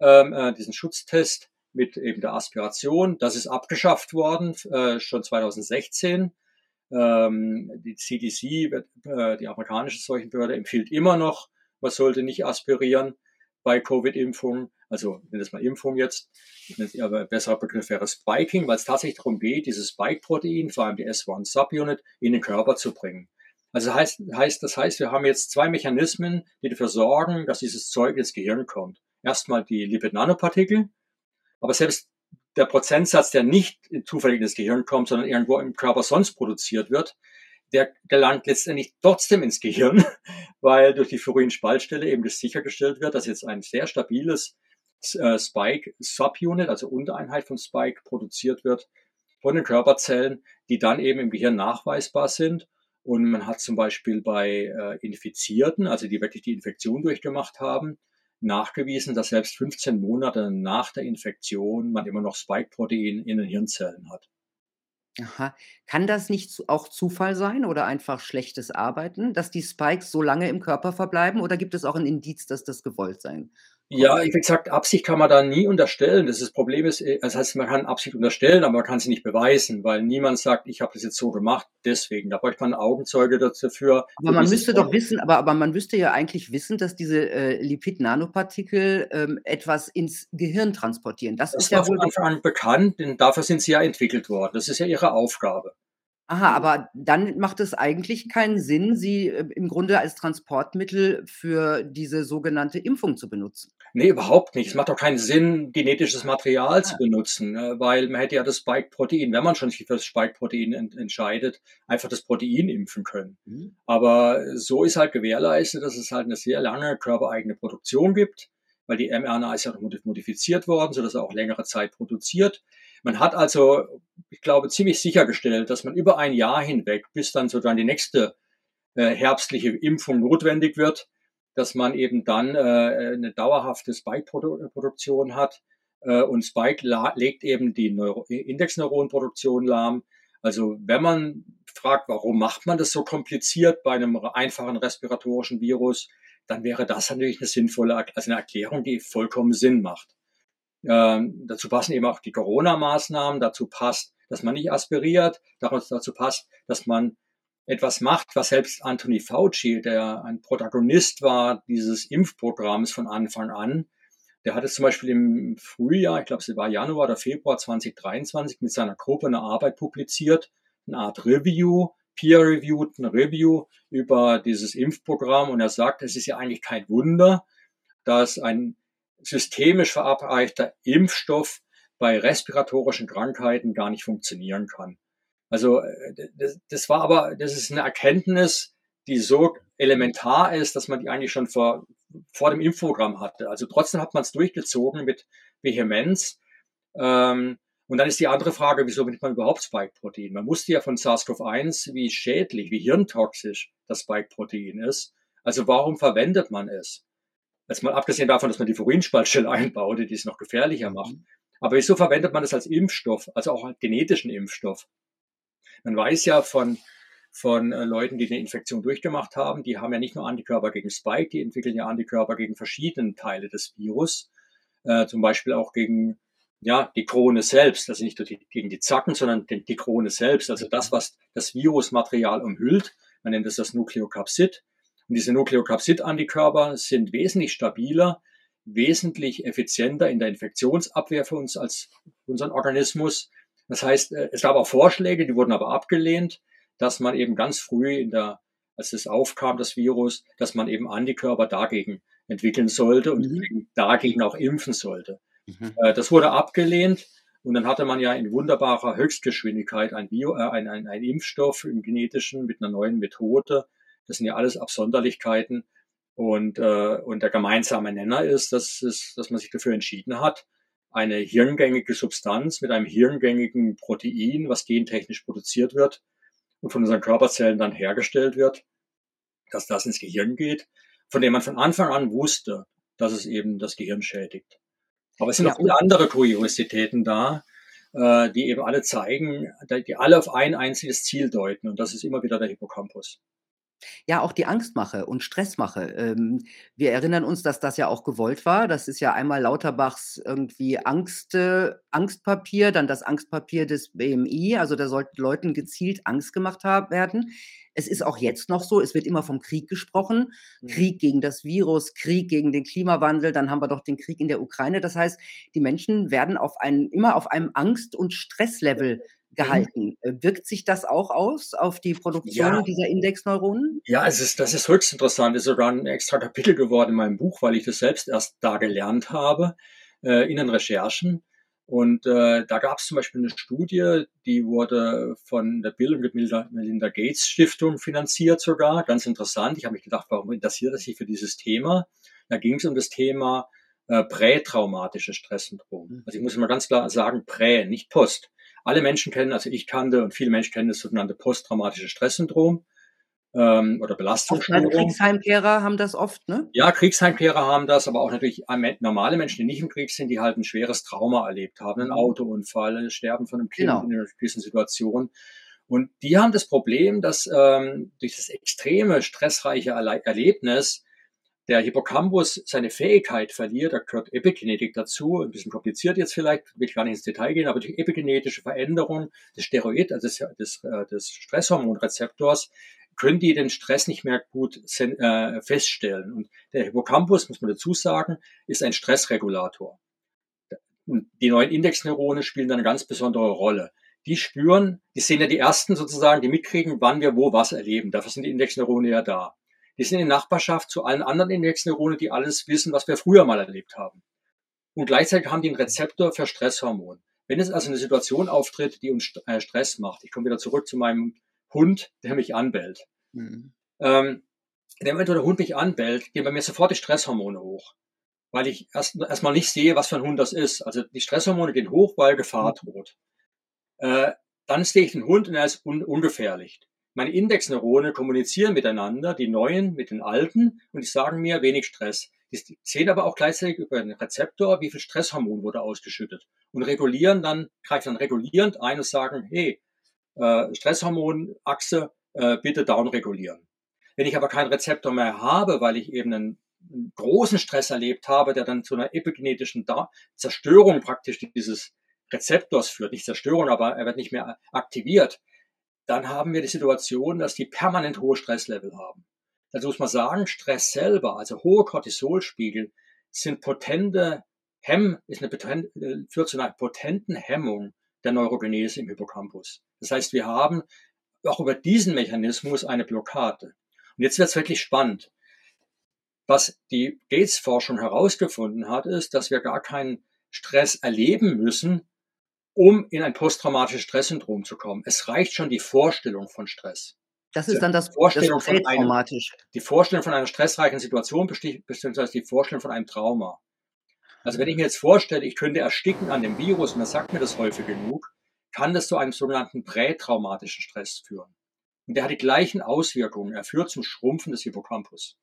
[SPEAKER 2] ähm, äh, diesen Schutztest mit eben der Aspiration. Das ist abgeschafft worden, äh, schon 2016. Ähm, die CDC, äh, die amerikanische Seuchenbehörde, empfiehlt immer noch, man sollte nicht aspirieren bei Covid-Impfungen, also wenn das mal Impfung jetzt, aber ein besserer Begriff wäre Spiking, weil es tatsächlich darum geht, dieses Spike-Protein, vor allem die S1-Subunit, in den Körper zu bringen. Also heißt, heißt, das heißt, wir haben jetzt zwei Mechanismen, die dafür sorgen, dass dieses Zeug ins Gehirn kommt. Erstmal die Lipid-Nanopartikel, aber selbst der Prozentsatz, der nicht zufällig ins Gehirn kommt, sondern irgendwo im Körper sonst produziert wird, der gelangt letztendlich trotzdem ins Gehirn, weil durch die Furin-Spaltstelle eben das sichergestellt wird, dass jetzt ein sehr stabiles äh, Spike-Subunit, also Untereinheit von Spike, produziert wird von den Körperzellen, die dann eben im Gehirn nachweisbar sind. Und man hat zum Beispiel bei äh, Infizierten, also die wirklich die Infektion durchgemacht haben, nachgewiesen, dass selbst 15 Monate nach der Infektion man immer noch Spike-Protein in den Hirnzellen hat.
[SPEAKER 1] Aha. Kann das nicht zu auch Zufall sein oder einfach schlechtes Arbeiten, dass die Spikes so lange im Körper verbleiben oder gibt es auch 'n Indiz, dass das gewollt sein
[SPEAKER 2] Ja,
[SPEAKER 1] konnte?
[SPEAKER 2] wie gesagt, Absicht kann man da nie unterstellen. Das ist Problem ist, äh das heißt, man kann Absicht unterstellen, aber man kann sie nicht beweisen, weil niemand sagt: „Ich habe das jetzt so gemacht, deswegen.“ Da bräuchte man 'n Augenzeuge da dafür,
[SPEAKER 1] Aber man müsste doch wissen aber aber man müsste ja eigentlich wissen, dass diese, äh, Lipid-Nanopartikel, ähm, etwas ins Gehirn transportieren. Das ist
[SPEAKER 2] Das war
[SPEAKER 1] ja
[SPEAKER 2] von
[SPEAKER 1] wohl
[SPEAKER 2] Anfang an bekannt, denn dafür sind sie ja entwickelt worden. Das ist ja ihre Aufgabe.
[SPEAKER 1] Aha, aber dann macht es eigentlich keinen Sinn, sie, äh, im Grunde als Transportmittel für diese sogenannte Impfung zu benutzen.
[SPEAKER 2] Ne, überhaupt nicht. Es macht doch keinen Sinn, genetisches Material zu
[SPEAKER 1] Ah.
[SPEAKER 2] benutzen, äh, weil man hätte ja das Spike-Protein, wenn man schon sich für das Spike-Protein ent entscheidet, einfach das Protein impfen können.
[SPEAKER 1] Mhm.
[SPEAKER 2] Aber so ist halt gewährleistet, dass es halt 'ne sehr lange körpereigene Produktion gibt, weil die mRNA ist ja modifiziert worden, sodass er auch längere Zeit produziert. Man hat also, ich glaube, ziemlich sichergestellt, dass man über ein Jahr hinweg, bis dann sozusagen die nächste, äh, herbstliche Impfung notwendig wird, dass man eben dann, äh, äh, 'ne dauerhafte Spike-Produ äh, hat. Äh, und Spike legt eben die Neuro Indexneuronenproduktion lahm. Also, wenn man fragt, warum macht man das so kompliziert bei 'nem r einfachen respiratorischen Virus, dann wäre das natürlich 'ne sinnvolle also 'ne Erklärung, die vollkommen Sinn macht. Ähm, dazu passen eben auch die Corona-Maßnahmen, dazu passt, dass man nicht aspiriert, dazu passt, dass man etwas macht, was selbst Anthony Fauci, der ein Protagonist war dieses Impfprogramms von Anfang an, der hat es zum Beispiel im Frühjahr, ich glaube, es war Januar oder Februar 2023 mit seiner Gruppe 'ne Arbeit publiziert, 'ne Art Review, peer-reviewed 'n Review über dieses Impfprogramm. Und er sagt, es ist ja eigentlich kein Wunder, dass ein systemisch verabreichter Impfstoff bei respiratorischen Krankheiten gar nicht funktionieren kann. Also, äh, das das war aber das ist 'ne Erkenntnis, die so elementar ist, dass man die eigentlich schon vor vor dem Impfprogramm hatte. Also, trotzdem hat man's durchgezogen mit Vehemenz. Ähm, und dann ist die andere Frage, wieso nimmt man überhaupt Spike-Protein? Man wusste ja von SARS-CoV-1, wie schädlich, wie hirntoxisch das Spike-Protein ist. Also, warum verwendet man es? Jetzt mal abgesehen davon, dass man die Furinspaltstelle einbaute, die es noch gefährlicher macht.
[SPEAKER 1] Mhm.
[SPEAKER 2] Aber wieso verwendet man das als Impfstoff, also auch als genetischen Impfstoff? Man weiß ja von von, äh, Leuten, die 'ne Infektion durchgemacht haben, die haben ja nicht nur Antikörper gegen Spike, die entwickeln ja Antikörper gegen verschiedene Teile des Virus, äh, zum Beispiel auch gegen, ja, die Krone selbst, also nicht nur die gegen die Zacken, sondern den die Krone selbst, also das,
[SPEAKER 1] Mhm.
[SPEAKER 2] was das Virusmaterial umhüllt. Man nennt es das Nukleokapsid. Und diese Nukleokapsid-Antikörper sind wesentlich stabiler, wesentlich effizienter in der Infektionsabwehr für uns als unseren Organismus. Das heißt, äh, es gab auch Vorschläge, die wurden aber abgelehnt, dass man eben ganz früh in der als es aufkam, das Virus, dass man eben Antikörper dagegen entwickeln sollte und
[SPEAKER 1] Mhm.
[SPEAKER 2] dagegen auch impfen sollte.
[SPEAKER 1] Mhm.
[SPEAKER 2] Äh, das wurde abgelehnt und dann hatte man ja in wunderbarer Höchstgeschwindigkeit ein Bio äh, ein ein ein Impfstoff im Genetischen mit 'ner neuen Methode. Das sind ja alles Absonderlichkeiten. Und, äh und der gemeinsame Nenner ist, dass es dass man sich dafür entschieden hat, eine hirngängige Substanz mit einem hirngängigen Protein, was gentechnisch produziert wird und von unseren Körperzellen dann hergestellt wird, dass das ins Gehirn geht, von dem man von Anfang an wusste, dass es eben das Gehirn schädigt. Aber es sind
[SPEAKER 1] Ja,
[SPEAKER 2] noch viele andere Kuriositäten da, äh, die eben alle zeigen die alle auf ein einziges Ziel deuten und das ist immer wieder der Hippocampus.
[SPEAKER 1] Ja, auch die Angstmache und Stressmache. Ähm, wir erinnern uns, dass das ja auch gewollt war. Das ist ja einmal Lauterbachs irgendwie Angst äh, Angstpapier, dann das Angstpapier des BMI. Also, da sollten Leuten gezielt Angst gemacht ha werden. Es ist auch jetzt noch so, es wird immer vom Krieg gesprochen.
[SPEAKER 2] Mhm.
[SPEAKER 1] Krieg gegen das Virus, Krieg gegen den Klimawandel, dann haben wir doch den Krieg in der Ukraine. Das heißt, die Menschen werden auf einen immer auf einem Angst und Stresslevel. Gehalten. Äh, wirkt sich das auch aus auf die
[SPEAKER 2] Ja.
[SPEAKER 1] Produktion dieser Indexneuronen?
[SPEAKER 2] Ja, es ist das ist höchst interessant. Ist sogar 'n extra Kapitel geworden in meinem Buch, weil ich das selbst erst da gelernt habe, äh, in den Recherchen. Und, äh, da gab's zum Beispiel 'ne Studie, die wurde von der Bill und Melinda Gates Stiftung finanziert sogar. Ganz interessant. Ich habe mich gedacht: „Warum interessiert er sich für dieses Thema?“ Da ging's um das Thema, äh, prätraumatisches Stresssyndrom.
[SPEAKER 1] Mhm.
[SPEAKER 2] Also, ich muss mal ganz klar sagen, Prä, nicht Post. Alle Menschen kennen also, ich kannte und viele Menschen kennen das sogenannte posttraumatische Stresssyndrom. ähm, oder Belastungsstörung.
[SPEAKER 1] Kriegsheimkehrer haben das oft, ne?
[SPEAKER 2] Ja, Kriegsheimkehrer haben das, aber auch natürlich normale Menschen, die nicht im Krieg sind, die halt ein schweres Trauma erlebt haben, einen
[SPEAKER 1] Mhm.
[SPEAKER 2] Autounfall, sterben von einem Kind
[SPEAKER 1] Genau.
[SPEAKER 2] in einer gewissen Situation. Und die haben das Problem, dass ähm, durch das extreme stressreiche Erle Erlebnis der Hippocampus seine Fähigkeit verliert, da gehört Epigenetik dazu, ein bisschen kompliziert jetzt vielleicht, will ich gar nicht ins Detail gehen, aber durch epigenetische Veränderung des Steroid, also des, des, äh, des Stresshormonrezeptors, können die den Stress nicht mehr gut äh, feststellen. Und der Hippocampus, muss man dazu sagen, ist ein Stressregulator. Und die neuen Indexneurone spielen da eine ganz besondere Rolle. Die spüren, die sind ja die ersten sozusagen, die mitkriegen, wann wir wo was erleben. Dafür sind die Indexneurone ja da. Die sind in Nachbarschaft zu allen anderen Indexneuronen, die alles wissen, was wir früher mal erlebt haben. Und gleichzeitig haben die einen Rezeptor für Stresshormon. Wenn es also eine Situation auftritt, die uns äh, Stress macht, ich komme wieder zurück zu meinem Hund, der mich anbellt.
[SPEAKER 1] Mhm.
[SPEAKER 2] Ähm, in dem Moment, wo der Hund mich anbellt, gehen bei mir sofort die Stresshormone hoch. Weil ich erst erstmal nicht sehe, was für ein Hund das ist. Also die Stresshormone gehen hoch, weil Gefahr droht. Äh, dann sehe ich den Hund und er ist un ungefährlich. Meine Indexneurone kommunizieren miteinander, die neuen mit den alten, und die sagen mir wenig Stress. Die sehen aber auch gleichzeitig über den Rezeptor, wie viel Stresshormon wurde ausgeschüttet und regulieren dann, greifen dann regulierend ein und sagen, hey, äh, Stresshormonachse, äh, bitte down regulieren. Wenn ich aber keinen Rezeptor mehr habe, weil ich eben einen, einen großen Stress erlebt habe, der dann zu einer epigenetischen da Zerstörung praktisch dieses Rezeptors führt, nicht Zerstörung, aber er wird nicht mehr aktiviert, dann haben wir die Situation, dass die permanent hohe Stresslevel haben. Also muss man sagen, Stress selber, also hohe Cortisolspiegel, sind potente Hemm, ist eine potent, führt zu einer potenten Hemmung der Neurogenese im Hippocampus. Das heißt, wir haben auch über diesen Mechanismus eine Blockade. Und jetzt wird es wirklich spannend. Was die Gates-Forschung herausgefunden hat, ist, dass wir gar keinen Stress erleben müssen, um in ein posttraumatisches Stresssyndrom zu kommen. Es reicht schon die Vorstellung von Stress.
[SPEAKER 1] Das ist dann das,
[SPEAKER 2] Vorstellung
[SPEAKER 1] das
[SPEAKER 2] von einem, die Vorstellung von einer stressreichen Situation, beziehungsweise die Vorstellung von einem Trauma. Also wenn ich mir jetzt vorstelle, ich könnte ersticken an dem Virus, und man sagt mir das häufig genug, kann das zu einem sogenannten prätraumatischen Stress führen. Und der hat die gleichen Auswirkungen. Er führt zum Schrumpfen des Hippocampus.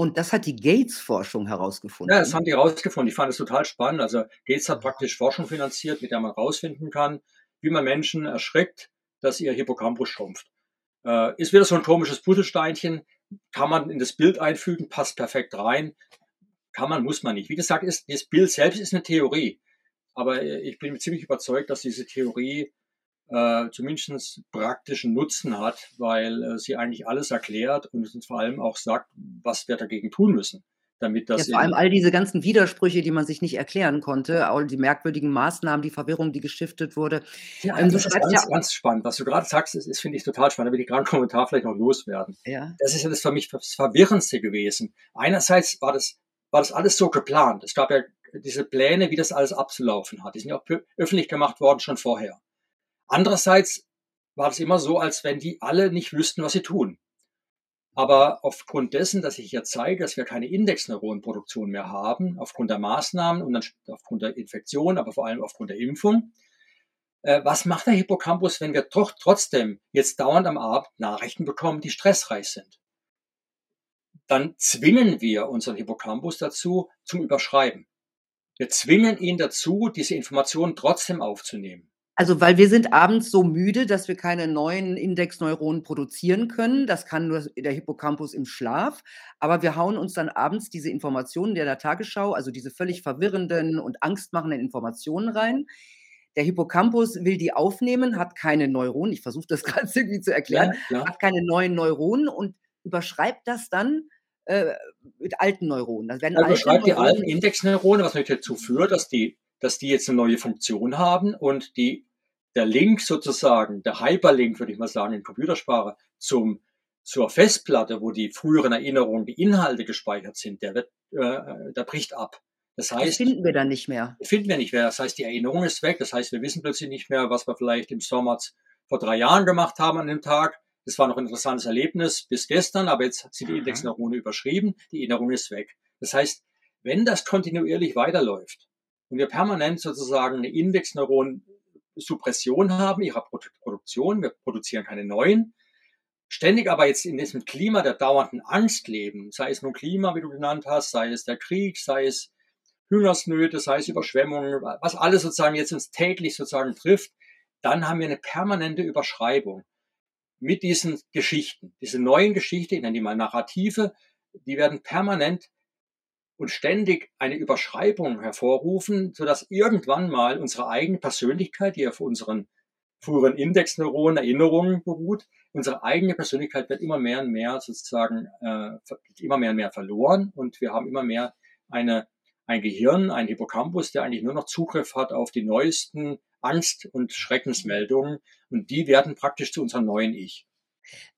[SPEAKER 1] Und das hat die Gates-Forschung herausgefunden.
[SPEAKER 2] Ja, das haben die herausgefunden. Ich fand es total spannend. Also Gates hat praktisch Forschung finanziert, mit der man herausfinden kann, wie man Menschen erschreckt, dass ihr Hippocampus schrumpft. Äh, ist wieder so ein komisches Puzzlesteinchen, kann man in das Bild einfügen, passt perfekt rein. Kann man, muss man nicht. Wie gesagt, ist, das Bild selbst ist eine Theorie. Aber äh, ich bin ziemlich überzeugt, dass diese Theorie äh, zumindest praktischen Nutzen hat, weil äh, sie eigentlich alles erklärt und uns vor allem auch sagt, was wir dagegen tun müssen, damit das
[SPEAKER 1] Ja, vor allem all diese ganzen Widersprüche, die man sich nicht erklären konnte, all die merkwürdigen Maßnahmen, die Verwirrung, die gestiftet wurde.
[SPEAKER 2] Ja,
[SPEAKER 1] du
[SPEAKER 2] das ist ganz,
[SPEAKER 1] ja-
[SPEAKER 2] ganz spannend. Was du gerade sagst, ist, ist finde ich total spannend. Da will ich gerade einen Kommentar vielleicht noch loswerden.
[SPEAKER 1] Ja.
[SPEAKER 2] Das ist ja das für mich das Verwirrendste gewesen. Einerseits war das, war das alles so geplant. Es gab ja diese Pläne, wie das alles abzulaufen hat. Die sind ja auch öffentlich gemacht worden schon vorher. Andererseits war das immer so, als wenn die alle nicht wüssten, was sie tun. Aber aufgrund dessen, dass ich hier zeige, dass wir keine Indexneuronenproduktion mehr haben, aufgrund der Maßnahmen und dann aufgrund der Infektion, aber vor allem aufgrund der Impfung, äh, was macht der Hippocampus, wenn wir doch trotzdem jetzt dauernd am Abend Nachrichten bekommen, die stressreich sind? Dann zwingen wir unseren Hippocampus dazu zum Überschreiben. Wir zwingen ihn dazu, diese Informationen trotzdem aufzunehmen.
[SPEAKER 1] Also, weil wir sind abends so müde, dass wir keine neuen Indexneuronen produzieren können. Das kann nur der Hippocampus im Schlaf. Aber wir hauen uns dann abends diese Informationen der, der Tagesschau, also diese völlig verwirrenden und angstmachenden Informationen rein. Der Hippocampus will die aufnehmen, hat keine Neuronen. Ich versuche das gerade irgendwie zu erklären.
[SPEAKER 2] klar.
[SPEAKER 1] Hat keine neuen Neuronen und überschreibt das dann äh, mit alten Neuronen. Das werden
[SPEAKER 2] Also schreibt die alten Indexneurone, was natürlich dazu führt, dass die, dass die jetzt eine neue Funktion haben und die, der Link sozusagen, der Hyperlink, würde ich mal sagen, in Computersprache, zum, zur Festplatte, wo die früheren Erinnerungen, die Inhalte gespeichert sind, der wird, äh, der bricht ab. Das
[SPEAKER 1] Das
[SPEAKER 2] heißt,
[SPEAKER 1] finden wir dann nicht mehr.
[SPEAKER 2] finden wir nicht mehr. Das heißt, die Erinnerung ist weg. Das heißt, wir wissen plötzlich nicht mehr, was wir vielleicht im Sommer vor drei Jahren gemacht haben an dem Tag. Das war noch ein interessantes Erlebnis bis gestern, aber jetzt sind die
[SPEAKER 1] Aha.
[SPEAKER 2] Indexneurone überschrieben. Die Erinnerung ist weg. Das heißt, wenn das kontinuierlich weiterläuft und wir permanent sozusagen eine Indexneuron-Suppression haben ihrer Produ- Produktion, wir produzieren keine neuen, ständig aber jetzt in diesem Klima der dauernden Angst leben, sei es nun Klima, wie du genannt hast, sei es der Krieg, sei es Hungersnöte, sei es Überschwemmungen, was alles sozusagen jetzt uns täglich sozusagen trifft, dann haben wir eine permanente Überschreibung mit diesen Geschichten. Diese neuen Geschichten, ich nenne die mal Narrative, die werden permanent und ständig eine Überschreibung hervorrufen, sodass irgendwann mal unsere eigene Persönlichkeit, die auf unseren früheren Indexneuronen, Erinnerungen beruht, unsere eigene Persönlichkeit wird immer mehr und mehr sozusagen äh, immer mehr und mehr verloren und wir haben immer mehr eine ein Gehirn, ein Hippocampus, der eigentlich nur noch Zugriff hat auf die neuesten Angst- und Schreckensmeldungen und die werden praktisch zu unserem neuen Ich.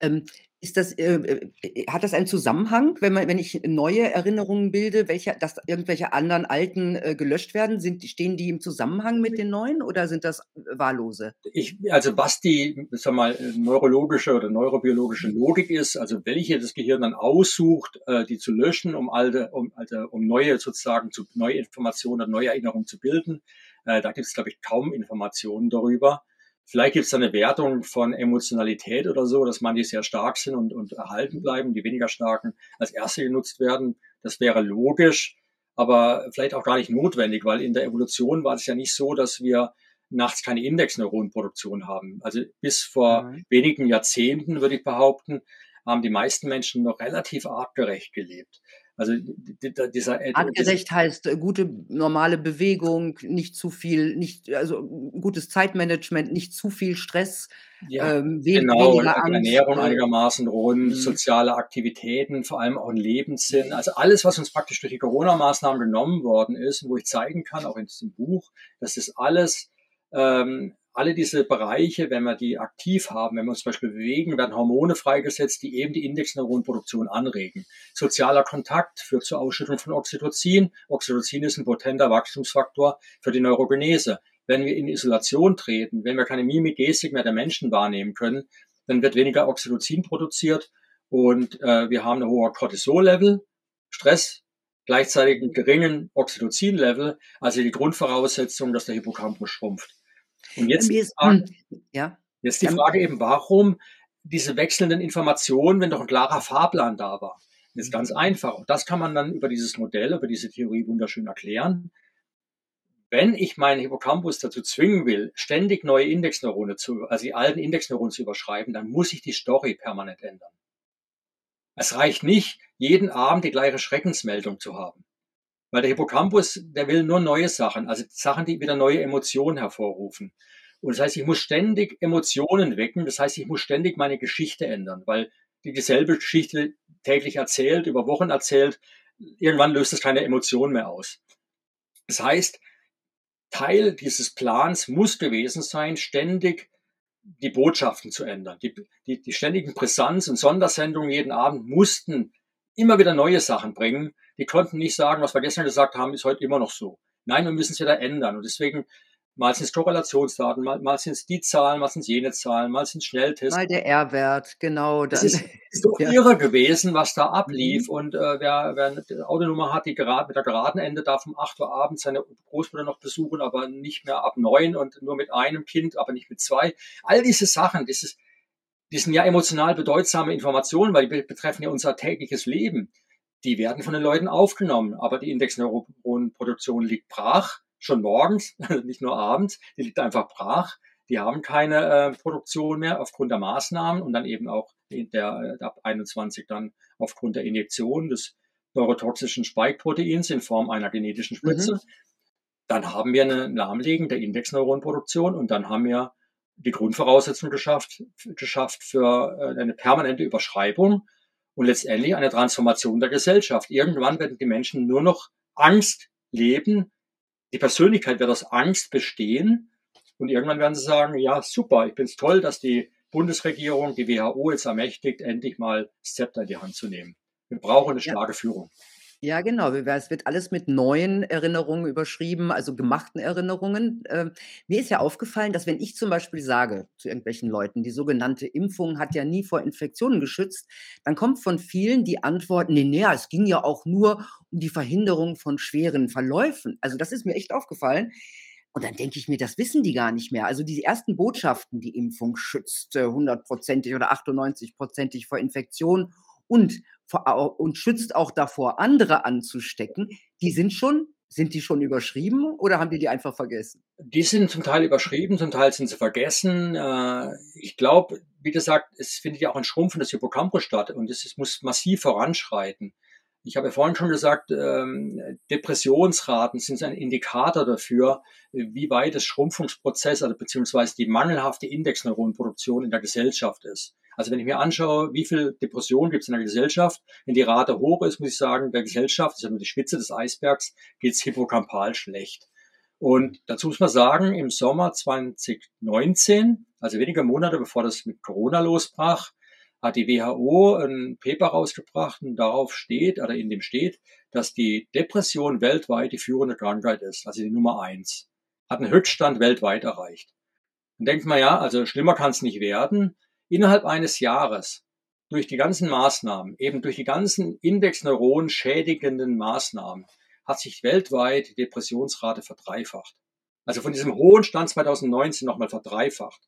[SPEAKER 1] Ähm, ist das, äh, äh, hat das einen Zusammenhang, wenn man wenn ich neue Erinnerungen bilde, welche dass irgendwelche anderen alten, äh, gelöscht werden? Sind stehen die im Zusammenhang mit den neuen oder sind das äh, wahllose?
[SPEAKER 2] Ich also, was die, sage mal, äh, neurologische oder neurobiologische Logik ist, also welche das Gehirn dann aussucht, äh, die zu löschen, um alte um alte um neue sozusagen zu neue Informationen oder neue Erinnerungen zu bilden, äh, da gibt es, glaube ich, kaum Informationen darüber. Vielleicht gibt es da eine Wertung von Emotionalität oder so, dass manche sehr stark sind und, und erhalten bleiben, die weniger starken als erste genutzt werden. Das wäre logisch, aber vielleicht auch gar nicht notwendig, weil in der Evolution war es ja nicht so, dass wir nachts keine Indexneuronenproduktion haben. Also bis vor mhm. wenigen Jahrzehnten, würde ich behaupten, haben die meisten Menschen noch relativ artgerecht gelebt. Also
[SPEAKER 1] dieser Artgerecht heißt äh, gute normale Bewegung, nicht zu viel, nicht also gutes Zeitmanagement, nicht zu viel Stress.
[SPEAKER 2] Ja, ähm, genau, Angst. Ernährung äh, einigermaßen rund, mhm. soziale Aktivitäten, vor allem auch ein Lebenssinn. Also alles, was uns praktisch durch die Corona-Maßnahmen genommen worden ist, wo ich zeigen kann, auch in diesem Buch, dass das alles ähm, alle diese Bereiche, wenn wir die aktiv haben, wenn wir uns zum Beispiel bewegen, werden Hormone freigesetzt, die eben die Indexneuronproduktion anregen. Sozialer Kontakt führt zur Ausschüttung von Oxytocin. Oxytocin ist ein potenter Wachstumsfaktor für die Neurogenese. Wenn wir in Isolation treten, wenn wir keine Mimik, Gestik mehr der Menschen wahrnehmen können, dann wird weniger Oxytocin produziert und äh, wir haben ein hoher Cortisol-Level, Stress, gleichzeitig einen geringen Oxytocin-Level, also die Grundvoraussetzung, dass der Hippocampus schrumpft. Und jetzt, ist, Frage, hm, ja. jetzt die Frage eben, warum diese wechselnden Informationen, wenn doch ein klarer Fahrplan da war? Das ist ganz mhm. einfach. Und das kann man dann über dieses Modell, über diese Theorie wunderschön erklären. Wenn ich meinen Hippocampus dazu zwingen will, ständig neue Indexneurone zu, also die alten Indexneuronen zu überschreiben, dann muss ich die Story permanent ändern. Es reicht nicht, jeden Abend die gleiche Schreckensmeldung zu haben. Weil der Hippocampus, der will nur neue Sachen, also Sachen, die wieder neue Emotionen hervorrufen. Und das heißt, ich muss ständig Emotionen wecken. Das heißt, ich muss ständig meine Geschichte ändern, weil die dieselbe Geschichte täglich erzählt, über Wochen erzählt. Irgendwann löst es keine Emotion mehr aus. Das heißt, Teil dieses Plans muss gewesen sein, ständig die Botschaften zu ändern. Die, die, die ständigen Brisanz- und Sondersendungen jeden Abend mussten immer wieder neue Sachen bringen. Die konnten nicht sagen, was wir gestern gesagt haben, ist heute immer noch so. Nein, wir müssen es ja da ändern. Und deswegen Mal sind es Korrelationsdaten, mal, mal sind es die Zahlen, mal sind es jene Zahlen, mal sind es Schnelltests.
[SPEAKER 1] Mal der R-Wert, genau.
[SPEAKER 2] Das ist, ist doch ja. irre gewesen, was da ablief. Mhm. Und äh, wer, wer eine Autonummer hat, die gerade mit der geraden Ende darf um 8 Uhr abends seine Großmutter noch besuchen, aber nicht mehr ab 9 und nur mit einem Kind, aber nicht mit zwei. All diese Sachen, das ist, die sind ja emotional bedeutsame Informationen, weil die betreffen ja unser tägliches Leben. Die werden von den Leuten aufgenommen, aber die Indexneuronenproduktion liegt brach, schon morgens, nicht nur abends, die liegt einfach brach. Die haben keine äh, Produktion mehr aufgrund der Maßnahmen und dann eben auch der, der ab 21 dann aufgrund der Injektion des neurotoxischen Spike-Proteins in Form einer genetischen Spritze. Mhm. Dann haben wir eine Lahmlegen der Indexneuronproduktion und dann haben wir die Grundvoraussetzung geschafft, geschafft für äh, eine permanente Überschreibung und letztendlich eine Transformation der Gesellschaft. Irgendwann werden die Menschen nur noch Angst leben. Die Persönlichkeit wird aus Angst bestehen. Und irgendwann werden sie sagen, ja, super, ich finde es toll, dass die Bundesregierung, die WHO jetzt ermächtigt, endlich mal das Zepter in die Hand zu nehmen. Wir brauchen eine starke ja. Führung.
[SPEAKER 1] Ja, genau. Es wird alles mit neuen Erinnerungen überschrieben, also gemachten Erinnerungen. Ähm, mir ist ja aufgefallen, dass wenn ich zum Beispiel sage zu irgendwelchen Leuten, die sogenannte Impfung hat ja nie vor Infektionen geschützt, dann kommt von vielen die Antwort, nee, nee, es ging ja auch nur um die Verhinderung von schweren Verläufen. Also das ist mir echt aufgefallen. Und dann denke ich mir, das wissen die gar nicht mehr. Also die ersten Botschaften, die Impfung schützt hundertprozentig oder 98-prozentig vor Infektion und, und schützt auch davor, andere anzustecken, die sind schon sind die schon überschrieben oder haben die die einfach vergessen?
[SPEAKER 2] Die sind zum Teil überschrieben, zum Teil sind sie vergessen. Äh, ich glaube, wie gesagt, es findet ja auch ein Schrumpfen des Hippocampus statt und es muss massiv voranschreiten. Ich habe ja vorhin schon gesagt, ähm, Depressionsraten sind ein Indikator dafür, wie weit das Schrumpfungsprozess also beziehungsweise die mangelhafte Indexneuronenproduktion in der Gesellschaft ist. Also wenn ich mir anschaue, wie viel Depression gibt es in der Gesellschaft, wenn die Rate hoch ist, muss ich sagen, der Gesellschaft, das ist ja nur die Spitze des Eisbergs, geht es hippocampal schlecht. Und dazu muss man sagen, im Sommer 2019, also wenige Monate bevor das mit Corona losbrach, hat die WHO ein Paper rausgebracht und darauf steht, oder in dem steht, dass die Depression weltweit die führende Krankheit ist, also die Nummer eins. Hat einen Höchststand weltweit erreicht. Dann denkt man ja, also schlimmer kann es nicht werden. Innerhalb eines Jahres, durch die ganzen Maßnahmen, eben durch die ganzen Indexneuronen schädigenden Maßnahmen, hat sich weltweit die Depressionsrate verdreifacht. Also von diesem hohen Stand 2019 nochmal verdreifacht.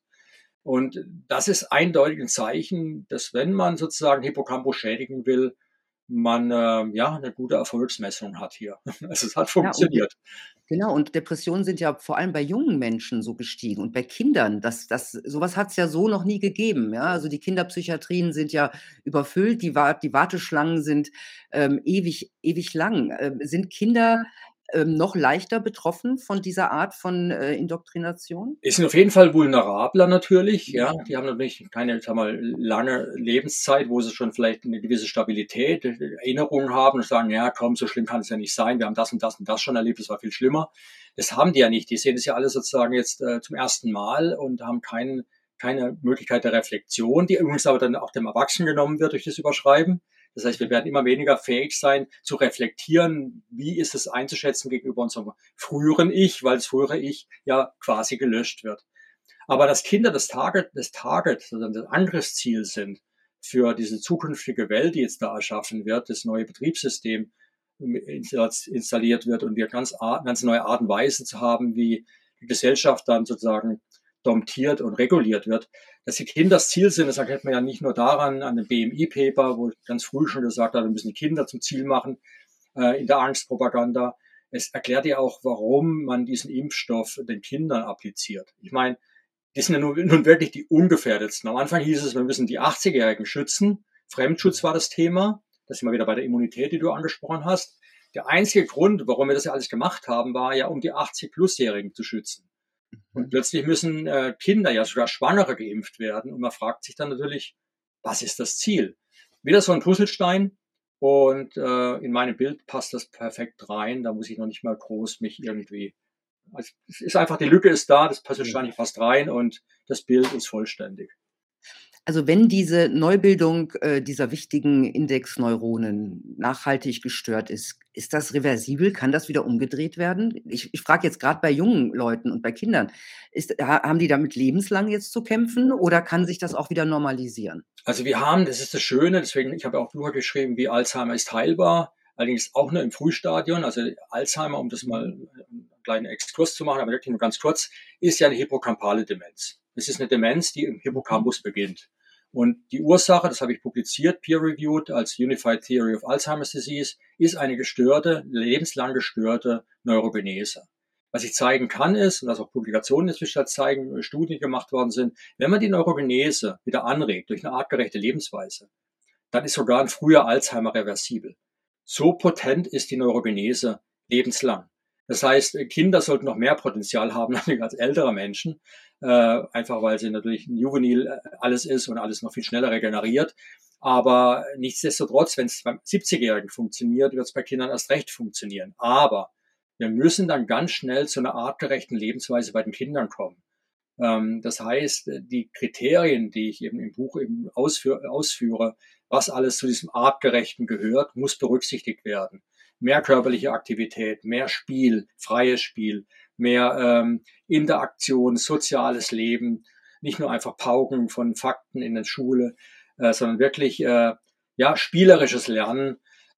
[SPEAKER 2] Und das ist eindeutig ein Zeichen, dass wenn man sozusagen Hippocampus schädigen will, man äh, ja eine gute Erfolgsmessung hat hier. Also es hat funktioniert. Ja,
[SPEAKER 1] und, genau, und Depressionen sind ja vor allem bei jungen Menschen so gestiegen und bei Kindern. Das, das, sowas hat es ja so noch nie gegeben. Ja? Also die Kinderpsychiatrien sind ja überfüllt, die, die Warteschlangen sind ähm, ewig, ewig lang. Ähm, sind Kinder ähm, noch leichter betroffen von dieser Art von äh, Indoktrination?
[SPEAKER 2] Die sind auf jeden Fall vulnerabler natürlich. Ja, die haben natürlich keine sag mal, lange Lebenszeit, wo sie schon vielleicht eine gewisse Stabilität, äh, Erinnerungen haben und sagen, ja, komm, so schlimm kann es ja nicht sein. Wir haben das und das und das schon erlebt, das war viel schlimmer. Das haben die ja nicht. Die sehen das ja alle sozusagen jetzt äh, zum ersten Mal und haben keinen keine Möglichkeit der Reflexion, die übrigens aber dann auch dem Erwachsenen genommen wird durch das Überschreiben. Das heißt, wir werden immer weniger fähig sein zu reflektieren, wie ist es einzuschätzen gegenüber unserem früheren Ich, weil das frühere Ich ja quasi gelöscht wird. Aber dass Kinder das Target, das Target, also das Angriffsziel sind für diese zukünftige Welt, die jetzt da erschaffen wird, das neue Betriebssystem installiert wird und wir ganz, ganz neue Art und Weise zu haben, wie die Gesellschaft dann sozusagen domptiert und reguliert wird. Dass die Kinder das Ziel sind, das erkennt man ja nicht nur daran, an dem BMI-Paper, wo ich ganz früh schon gesagt habe, wir müssen die Kinder zum Ziel machen äh, in der Angstpropaganda. Es erklärt ja auch, warum man diesen Impfstoff den Kindern appliziert. Ich meine, die sind ja nun, nun wirklich die ungefährdetsten. Am Anfang hieß es, wir müssen die 80-Jährigen schützen. Fremdschutz war das Thema. Das sind wir wieder bei der Immunität, die du angesprochen hast. Der einzige Grund, warum wir das ja alles gemacht haben, war ja, um die 80-Plus-Jährigen zu schützen. Und plötzlich müssen äh, Kinder, ja sogar Schwangere geimpft werden. Und man fragt sich dann natürlich, was ist das Ziel? Wieder so ein Puzzlestein. Und äh, in meinem Bild passt das perfekt rein. Da muss ich noch nicht mal groß mich irgendwie. Also es ist einfach, die Lücke ist da, das Puzzlestein passt rein und das Bild ist vollständig.
[SPEAKER 1] Also wenn diese Neubildung äh, dieser wichtigen Indexneuronen nachhaltig gestört ist, ist das reversibel? Kann das wieder umgedreht werden? Ich, ich frage jetzt gerade bei jungen Leuten und bei Kindern, ist, haben die damit lebenslang jetzt zu kämpfen oder kann sich das auch wieder normalisieren?
[SPEAKER 2] Also wir haben, das ist das Schöne, deswegen, ich habe auch Bücher geschrieben, wie Alzheimer ist heilbar, allerdings auch nur im Frühstadion. Also Alzheimer, um das mal einen kleinen Exkurs zu machen, aber wirklich nur ganz kurz, ist ja eine hippocampale Demenz. Es ist eine Demenz, die im Hippocampus beginnt. Und die Ursache, das habe ich publiziert, peer-reviewed als Unified Theory of Alzheimer's Disease, ist eine gestörte, lebenslang gestörte Neurogenese. Was ich zeigen kann ist, und was auch Publikationen inzwischen zeigen, Studien gemacht worden sind, wenn man die Neurogenese wieder anregt durch eine artgerechte Lebensweise, dann ist sogar ein früher Alzheimer reversibel. So potent ist die Neurogenese lebenslang. Das heißt, Kinder sollten noch mehr Potenzial haben als ältere Menschen, äh, einfach weil sie natürlich ein Juvenil äh, alles ist und alles noch viel schneller regeneriert. Aber nichtsdestotrotz, wenn es beim 70-Jährigen funktioniert, wird es bei Kindern erst recht funktionieren. Aber wir müssen dann ganz schnell zu einer artgerechten Lebensweise bei den Kindern kommen. Ähm, das heißt, die Kriterien, die ich eben im Buch eben ausführe, ausführe, was alles zu diesem artgerechten gehört, muss berücksichtigt werden mehr körperliche Aktivität, mehr Spiel, freies Spiel, mehr ähm, Interaktion, soziales Leben, nicht nur einfach Pauken von Fakten in der Schule, äh, sondern wirklich äh, ja spielerisches Lernen.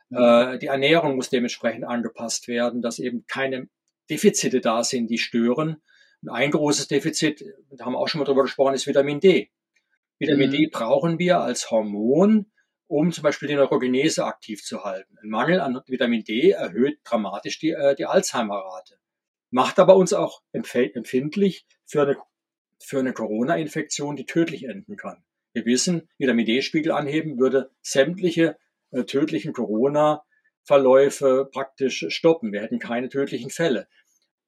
[SPEAKER 2] Mhm. Äh, die Ernährung muss dementsprechend angepasst werden, dass eben keine Defizite da sind, die stören. Und ein großes Defizit, da haben wir auch schon mal drüber gesprochen, ist Vitamin D. Vitamin mhm. D brauchen wir als Hormon, um zum Beispiel die Neurogenese aktiv zu halten. Ein Mangel an Vitamin D erhöht dramatisch die, äh, die Alzheimer-Rate, macht aber uns auch empfindlich für eine, für eine Corona-Infektion, die tödlich enden kann. Wir wissen, Vitamin D-Spiegel anheben würde sämtliche äh, tödlichen Corona-Verläufe praktisch stoppen. Wir hätten keine tödlichen Fälle.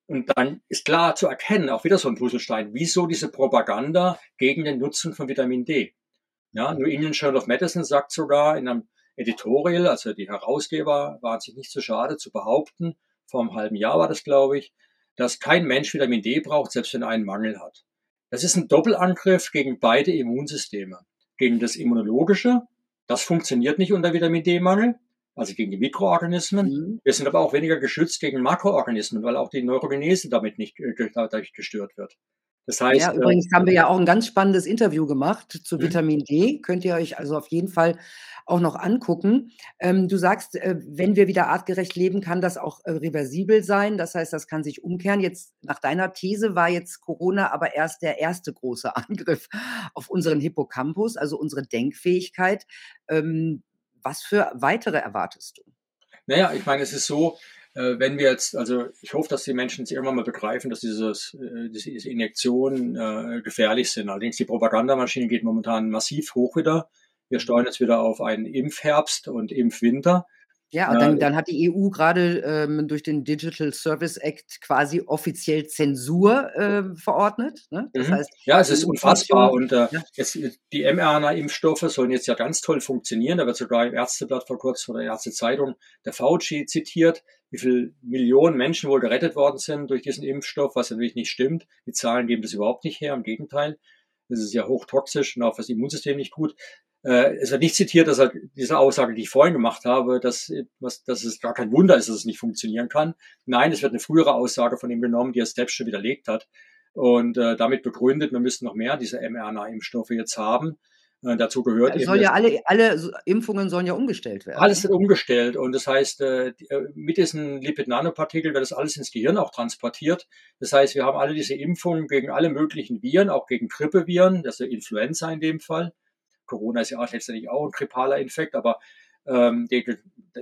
[SPEAKER 2] Und dann ist klar zu erkennen, auch wieder so ein Puzzlestein, wieso diese Propaganda gegen den Nutzen von Vitamin D. Ja, New England Journal of Medicine sagt sogar in einem Editorial, also die Herausgeber waren sich nicht zu schade zu behaupten, vor einem halben Jahr war das, glaube ich, dass kein Mensch Vitamin D braucht, selbst wenn er einen Mangel hat. Das ist ein Doppelangriff gegen beide Immunsysteme. Gegen das Immunologische, das funktioniert nicht unter Vitamin D-Mangel, also gegen die Mikroorganismen. Mhm. Wir sind aber auch weniger geschützt gegen Makroorganismen, weil auch die Neurogenese damit nicht äh, dadurch gestört wird.
[SPEAKER 1] Das heißt, ja, äh, übrigens haben wir ja auch ein ganz spannendes Interview gemacht zu mhm. Vitamin D. Könnt ihr euch also auf jeden Fall auch noch angucken. Ähm, du sagst, äh, wenn wir wieder artgerecht leben, kann das auch äh, reversibel sein. Das heißt, das kann sich umkehren. Jetzt nach deiner These war jetzt Corona aber erst der erste große Angriff auf unseren Hippocampus, also unsere Denkfähigkeit. Ähm, was für weitere erwartest du?
[SPEAKER 2] Naja, ich meine, es ist so, wenn wir jetzt, also ich hoffe, dass die Menschen jetzt irgendwann mal begreifen, dass dieses, äh, diese Injektionen äh, gefährlich sind. Allerdings die Propagandamaschine geht momentan massiv hoch wieder. Wir steuern jetzt wieder auf einen Impfherbst und Impfwinter.
[SPEAKER 1] Ja, und dann, dann hat die EU gerade ähm, durch den Digital Service Act quasi offiziell Zensur äh, verordnet.
[SPEAKER 2] Ne? Das mhm. heißt, ja, es ist unfassbar. Und äh, ja. jetzt, die mRNA-Impfstoffe sollen jetzt ja ganz toll funktionieren. Da wird sogar im Ärzteblatt vor kurzem oder Ärztezeitung der Fauci zitiert, wie viele Millionen Menschen wohl gerettet worden sind durch diesen Impfstoff, was natürlich nicht stimmt. Die Zahlen geben das überhaupt nicht her, im Gegenteil. Das ist ja hochtoxisch und auch für das Immunsystem nicht gut. Äh, es wird nicht zitiert, dass er diese Aussage, die ich vorhin gemacht habe, dass, was, dass es gar kein Wunder ist, dass es nicht funktionieren kann. Nein, es wird eine frühere Aussage von ihm genommen, die er selbst schon widerlegt hat und äh, damit begründet, wir müssten noch mehr dieser mRNA-Impfstoffe jetzt haben. Äh, dazu gehört
[SPEAKER 1] also soll ja alle, alle Impfungen sollen ja umgestellt werden.
[SPEAKER 2] Alles wird umgestellt und das heißt, äh, äh, mit diesen Lipid-Nanopartikeln wird das alles ins Gehirn auch transportiert. Das heißt, wir haben alle diese Impfungen gegen alle möglichen Viren, auch gegen Grippeviren, das ist ja Influenza in dem Fall Corona ist ja auch letztendlich auch ein grippaler Infekt, aber ähm, die,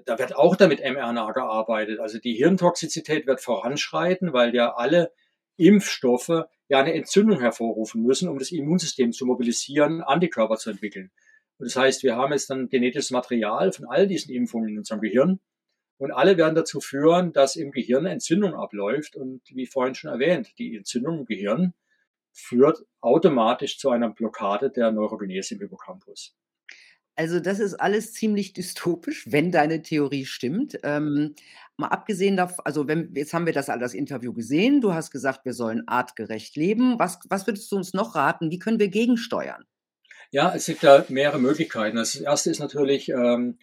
[SPEAKER 2] da wird auch damit mRNA gearbeitet. Also die Hirntoxizität wird voranschreiten, weil ja alle Impfstoffe ja eine Entzündung hervorrufen müssen, um das Immunsystem zu mobilisieren, Antikörper zu entwickeln. Und das heißt, wir haben jetzt dann genetisches Material von all diesen Impfungen in unserem Gehirn. Und alle werden dazu führen, dass im Gehirn Entzündung abläuft. Und wie vorhin schon erwähnt, die Entzündung im Gehirn führt automatisch zu einer Blockade der Neurogenese im Hippocampus.
[SPEAKER 1] Also das ist alles ziemlich dystopisch, wenn deine Theorie stimmt. Ähm, mal abgesehen davon, also wenn, jetzt haben wir das all Interview gesehen, du hast gesagt, wir sollen artgerecht leben. Was, was würdest du uns noch raten? Wie können wir gegensteuern?
[SPEAKER 2] Ja, es gibt da mehrere Möglichkeiten. Das erste ist natürlich, ähm,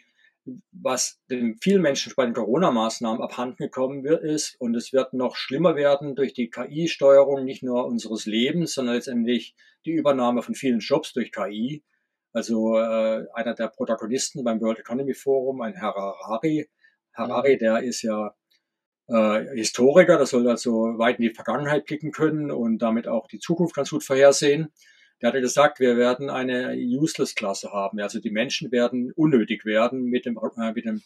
[SPEAKER 2] was den vielen Menschen bei den Corona-Maßnahmen abhanden gekommen wird, ist, und es wird noch schlimmer werden durch die KI-Steuerung nicht nur unseres Lebens, sondern letztendlich die Übernahme von vielen Jobs durch KI. Also äh, einer der Protagonisten beim World Economy Forum, ein Herr Harari. Harari, der ist ja äh, Historiker, das soll also weit in die Vergangenheit blicken können und damit auch die Zukunft ganz gut vorhersehen. Der hatte gesagt, wir werden eine Useless-Klasse haben. Also die Menschen werden unnötig werden mit dem, äh, mit dem,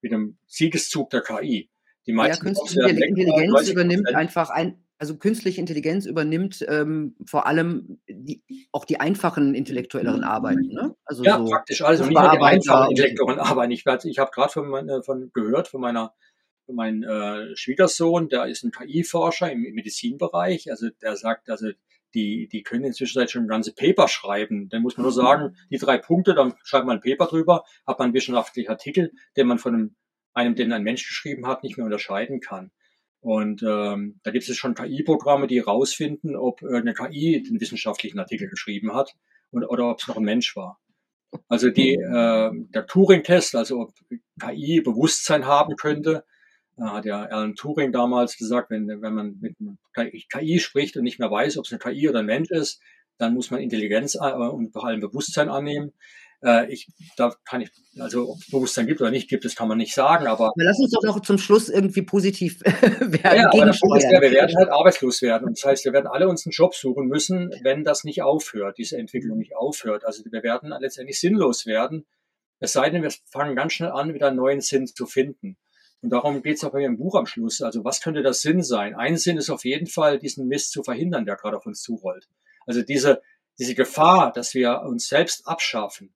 [SPEAKER 2] mit dem Siegeszug der KI.
[SPEAKER 1] Die meisten ja, künstliche Intelligenz übernimmt einfach ein, also künstliche Intelligenz übernimmt ähm, vor allem die, auch die einfachen intellektuelleren Arbeiten. Ne?
[SPEAKER 2] Also ja, so praktisch alles. Und die einfachen intellektuellen Arbeiten. Ich, ich habe gerade von, von gehört von meiner von meinem äh, Schwiegersohn, der ist ein KI-Forscher im, im Medizinbereich. Also der sagt, also die, die können inzwischen schon ganze Paper schreiben. Dann muss man nur sagen, die drei Punkte, dann schreibt man ein Paper drüber, hat man einen wissenschaftlichen Artikel, den man von einem, einem, den ein Mensch geschrieben hat, nicht mehr unterscheiden kann. Und ähm, da gibt es schon KI-Programme, die herausfinden, ob eine KI den wissenschaftlichen Artikel geschrieben hat und, oder ob es noch ein Mensch war. Also die, äh, der Turing-Test, also ob KI Bewusstsein haben könnte, da hat ja Alan Turing damals gesagt, wenn, wenn man mit KI spricht und nicht mehr weiß, ob es eine KI oder ein Mensch ist, dann muss man Intelligenz äh, und vor allem Bewusstsein annehmen. Äh, ich, da kann ich, also ob es Bewusstsein gibt oder nicht gibt, das kann man nicht sagen, aber.
[SPEAKER 1] aber lass uns doch noch zum Schluss irgendwie positiv
[SPEAKER 2] werden. Ja, aber der Punkt ist ja, wir werden halt arbeitslos werden. Und das heißt, wir werden alle uns einen Job suchen müssen, wenn das nicht aufhört, diese Entwicklung nicht aufhört. Also wir werden letztendlich sinnlos werden, es sei denn, wir fangen ganz schnell an, wieder einen neuen Sinn zu finden. Und darum geht es auch bei Ihrem Buch am Schluss. Also was könnte das Sinn sein? Ein Sinn ist auf jeden Fall, diesen Mist zu verhindern, der gerade auf uns zurollt. Also diese, diese Gefahr, dass wir uns selbst abschaffen,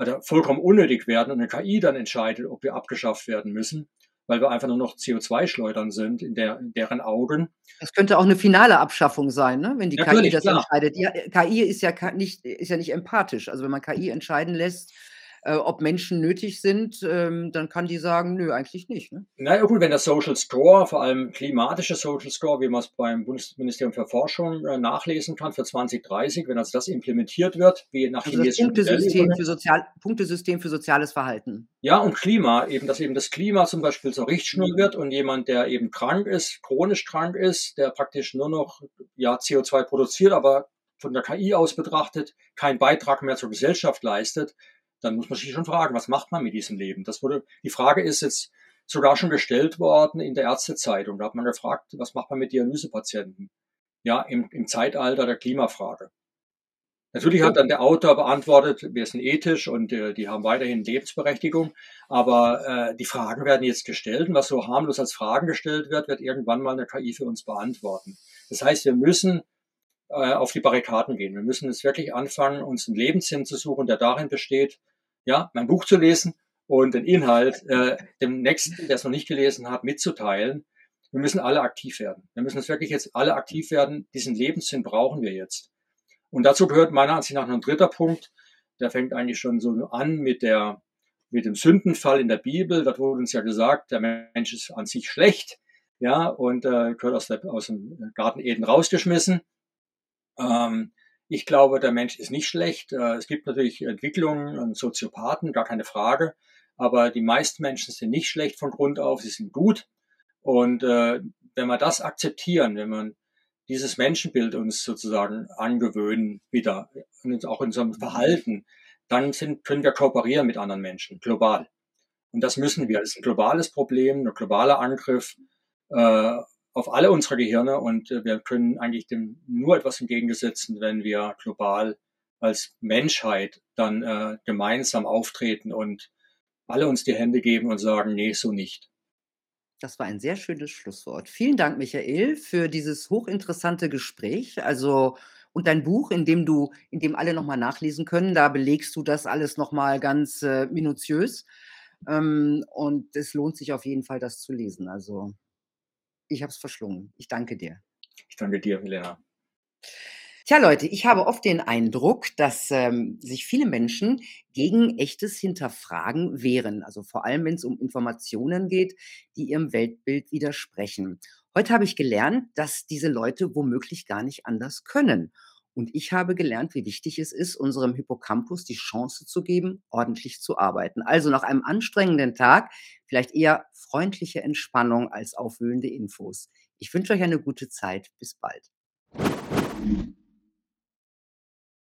[SPEAKER 2] also vollkommen unnötig werden und eine KI dann entscheidet, ob wir abgeschafft werden müssen, weil wir einfach nur noch CO2-Schleudern sind in, der, in deren Augen.
[SPEAKER 1] Das könnte auch eine finale Abschaffung sein, ne? wenn die ja, KI das klar. entscheidet. Die, KI ist ja nicht, ist ja nicht empathisch. Also wenn man KI entscheiden lässt, äh, ob Menschen nötig sind, ähm, dann kann die sagen, nö, eigentlich nicht. Ne?
[SPEAKER 2] Naja gut, wenn der Social Score, vor allem klimatische Social Score, wie man es beim Bundesministerium für Forschung äh, nachlesen kann für 2030, wenn also das implementiert wird, wie nach
[SPEAKER 1] also das Punktesystem für, Sozial Punktesystem für soziales Verhalten.
[SPEAKER 2] Ja, und Klima, eben, dass eben das Klima zum Beispiel zur Richtschnur wird und jemand, der eben krank ist, chronisch krank ist, der praktisch nur noch ja, CO2 produziert, aber von der KI aus betrachtet keinen Beitrag mehr zur Gesellschaft leistet, dann muss man sich schon fragen, was macht man mit diesem Leben? Das wurde, die Frage ist jetzt sogar schon gestellt worden in der Ärztezeitung. Da hat man gefragt, was macht man mit Dialysepatienten? Ja, im, im Zeitalter der Klimafrage. Natürlich hat dann der Autor beantwortet, wir sind ethisch und äh, die haben weiterhin Lebensberechtigung, aber äh, die Fragen werden jetzt gestellt und was so harmlos als Fragen gestellt wird, wird irgendwann mal eine KI für uns beantworten. Das heißt, wir müssen äh, auf die Barrikaden gehen. Wir müssen jetzt wirklich anfangen, uns einen Lebenssinn zu suchen, der darin besteht, ja, mein Buch zu lesen und den Inhalt äh, dem Nächsten, der es noch nicht gelesen hat, mitzuteilen. Wir müssen alle aktiv werden. Wir müssen jetzt wirklich jetzt alle aktiv werden. Diesen Lebenssinn brauchen wir jetzt. Und dazu gehört meiner Ansicht nach noch ein dritter Punkt. Der fängt eigentlich schon so an mit der, mit dem Sündenfall in der Bibel. Da wurde uns ja gesagt, der Mensch ist an sich schlecht. Ja, und äh, gehört aus, der, aus dem Garten Eden rausgeschmissen. Ähm, ich glaube, der Mensch ist nicht schlecht. Äh, es gibt natürlich Entwicklungen und Soziopathen, gar keine Frage. Aber die meisten Menschen sind nicht schlecht von Grund auf, sie sind gut. Und äh, wenn wir das akzeptieren, wenn man dieses Menschenbild uns sozusagen angewöhnen, wieder, und auch in unserem Verhalten, dann sind, können wir kooperieren mit anderen Menschen, global. Und das müssen wir. Das ist ein globales Problem, ein globaler Angriff äh, auf alle unsere Gehirne und äh, wir können eigentlich dem nur etwas entgegensetzen, wenn wir global als Menschheit dann äh, gemeinsam auftreten und alle uns die Hände geben und sagen, nee, so nicht.
[SPEAKER 1] Das war ein sehr schönes Schlusswort. Vielen Dank, Michael, für dieses hochinteressante Gespräch. Also und dein Buch, in dem du, in dem alle nochmal nachlesen können, da belegst du das alles nochmal ganz äh, minutiös. Ähm, und es lohnt sich auf jeden Fall, das zu lesen. Also ich habe es verschlungen. Ich danke dir.
[SPEAKER 2] Ich danke dir, Helena.
[SPEAKER 1] Tja, Leute, ich habe oft den Eindruck, dass ähm, sich viele Menschen gegen echtes Hinterfragen wehren. Also vor allem, wenn es um Informationen geht, die ihrem Weltbild widersprechen. Heute habe ich gelernt, dass diese Leute womöglich gar nicht anders können. Und ich habe gelernt, wie wichtig es ist, unserem Hippocampus die Chance zu geben, ordentlich zu arbeiten. Also nach einem anstrengenden Tag vielleicht eher freundliche Entspannung als aufwühlende Infos. Ich wünsche euch eine gute Zeit. Bis bald.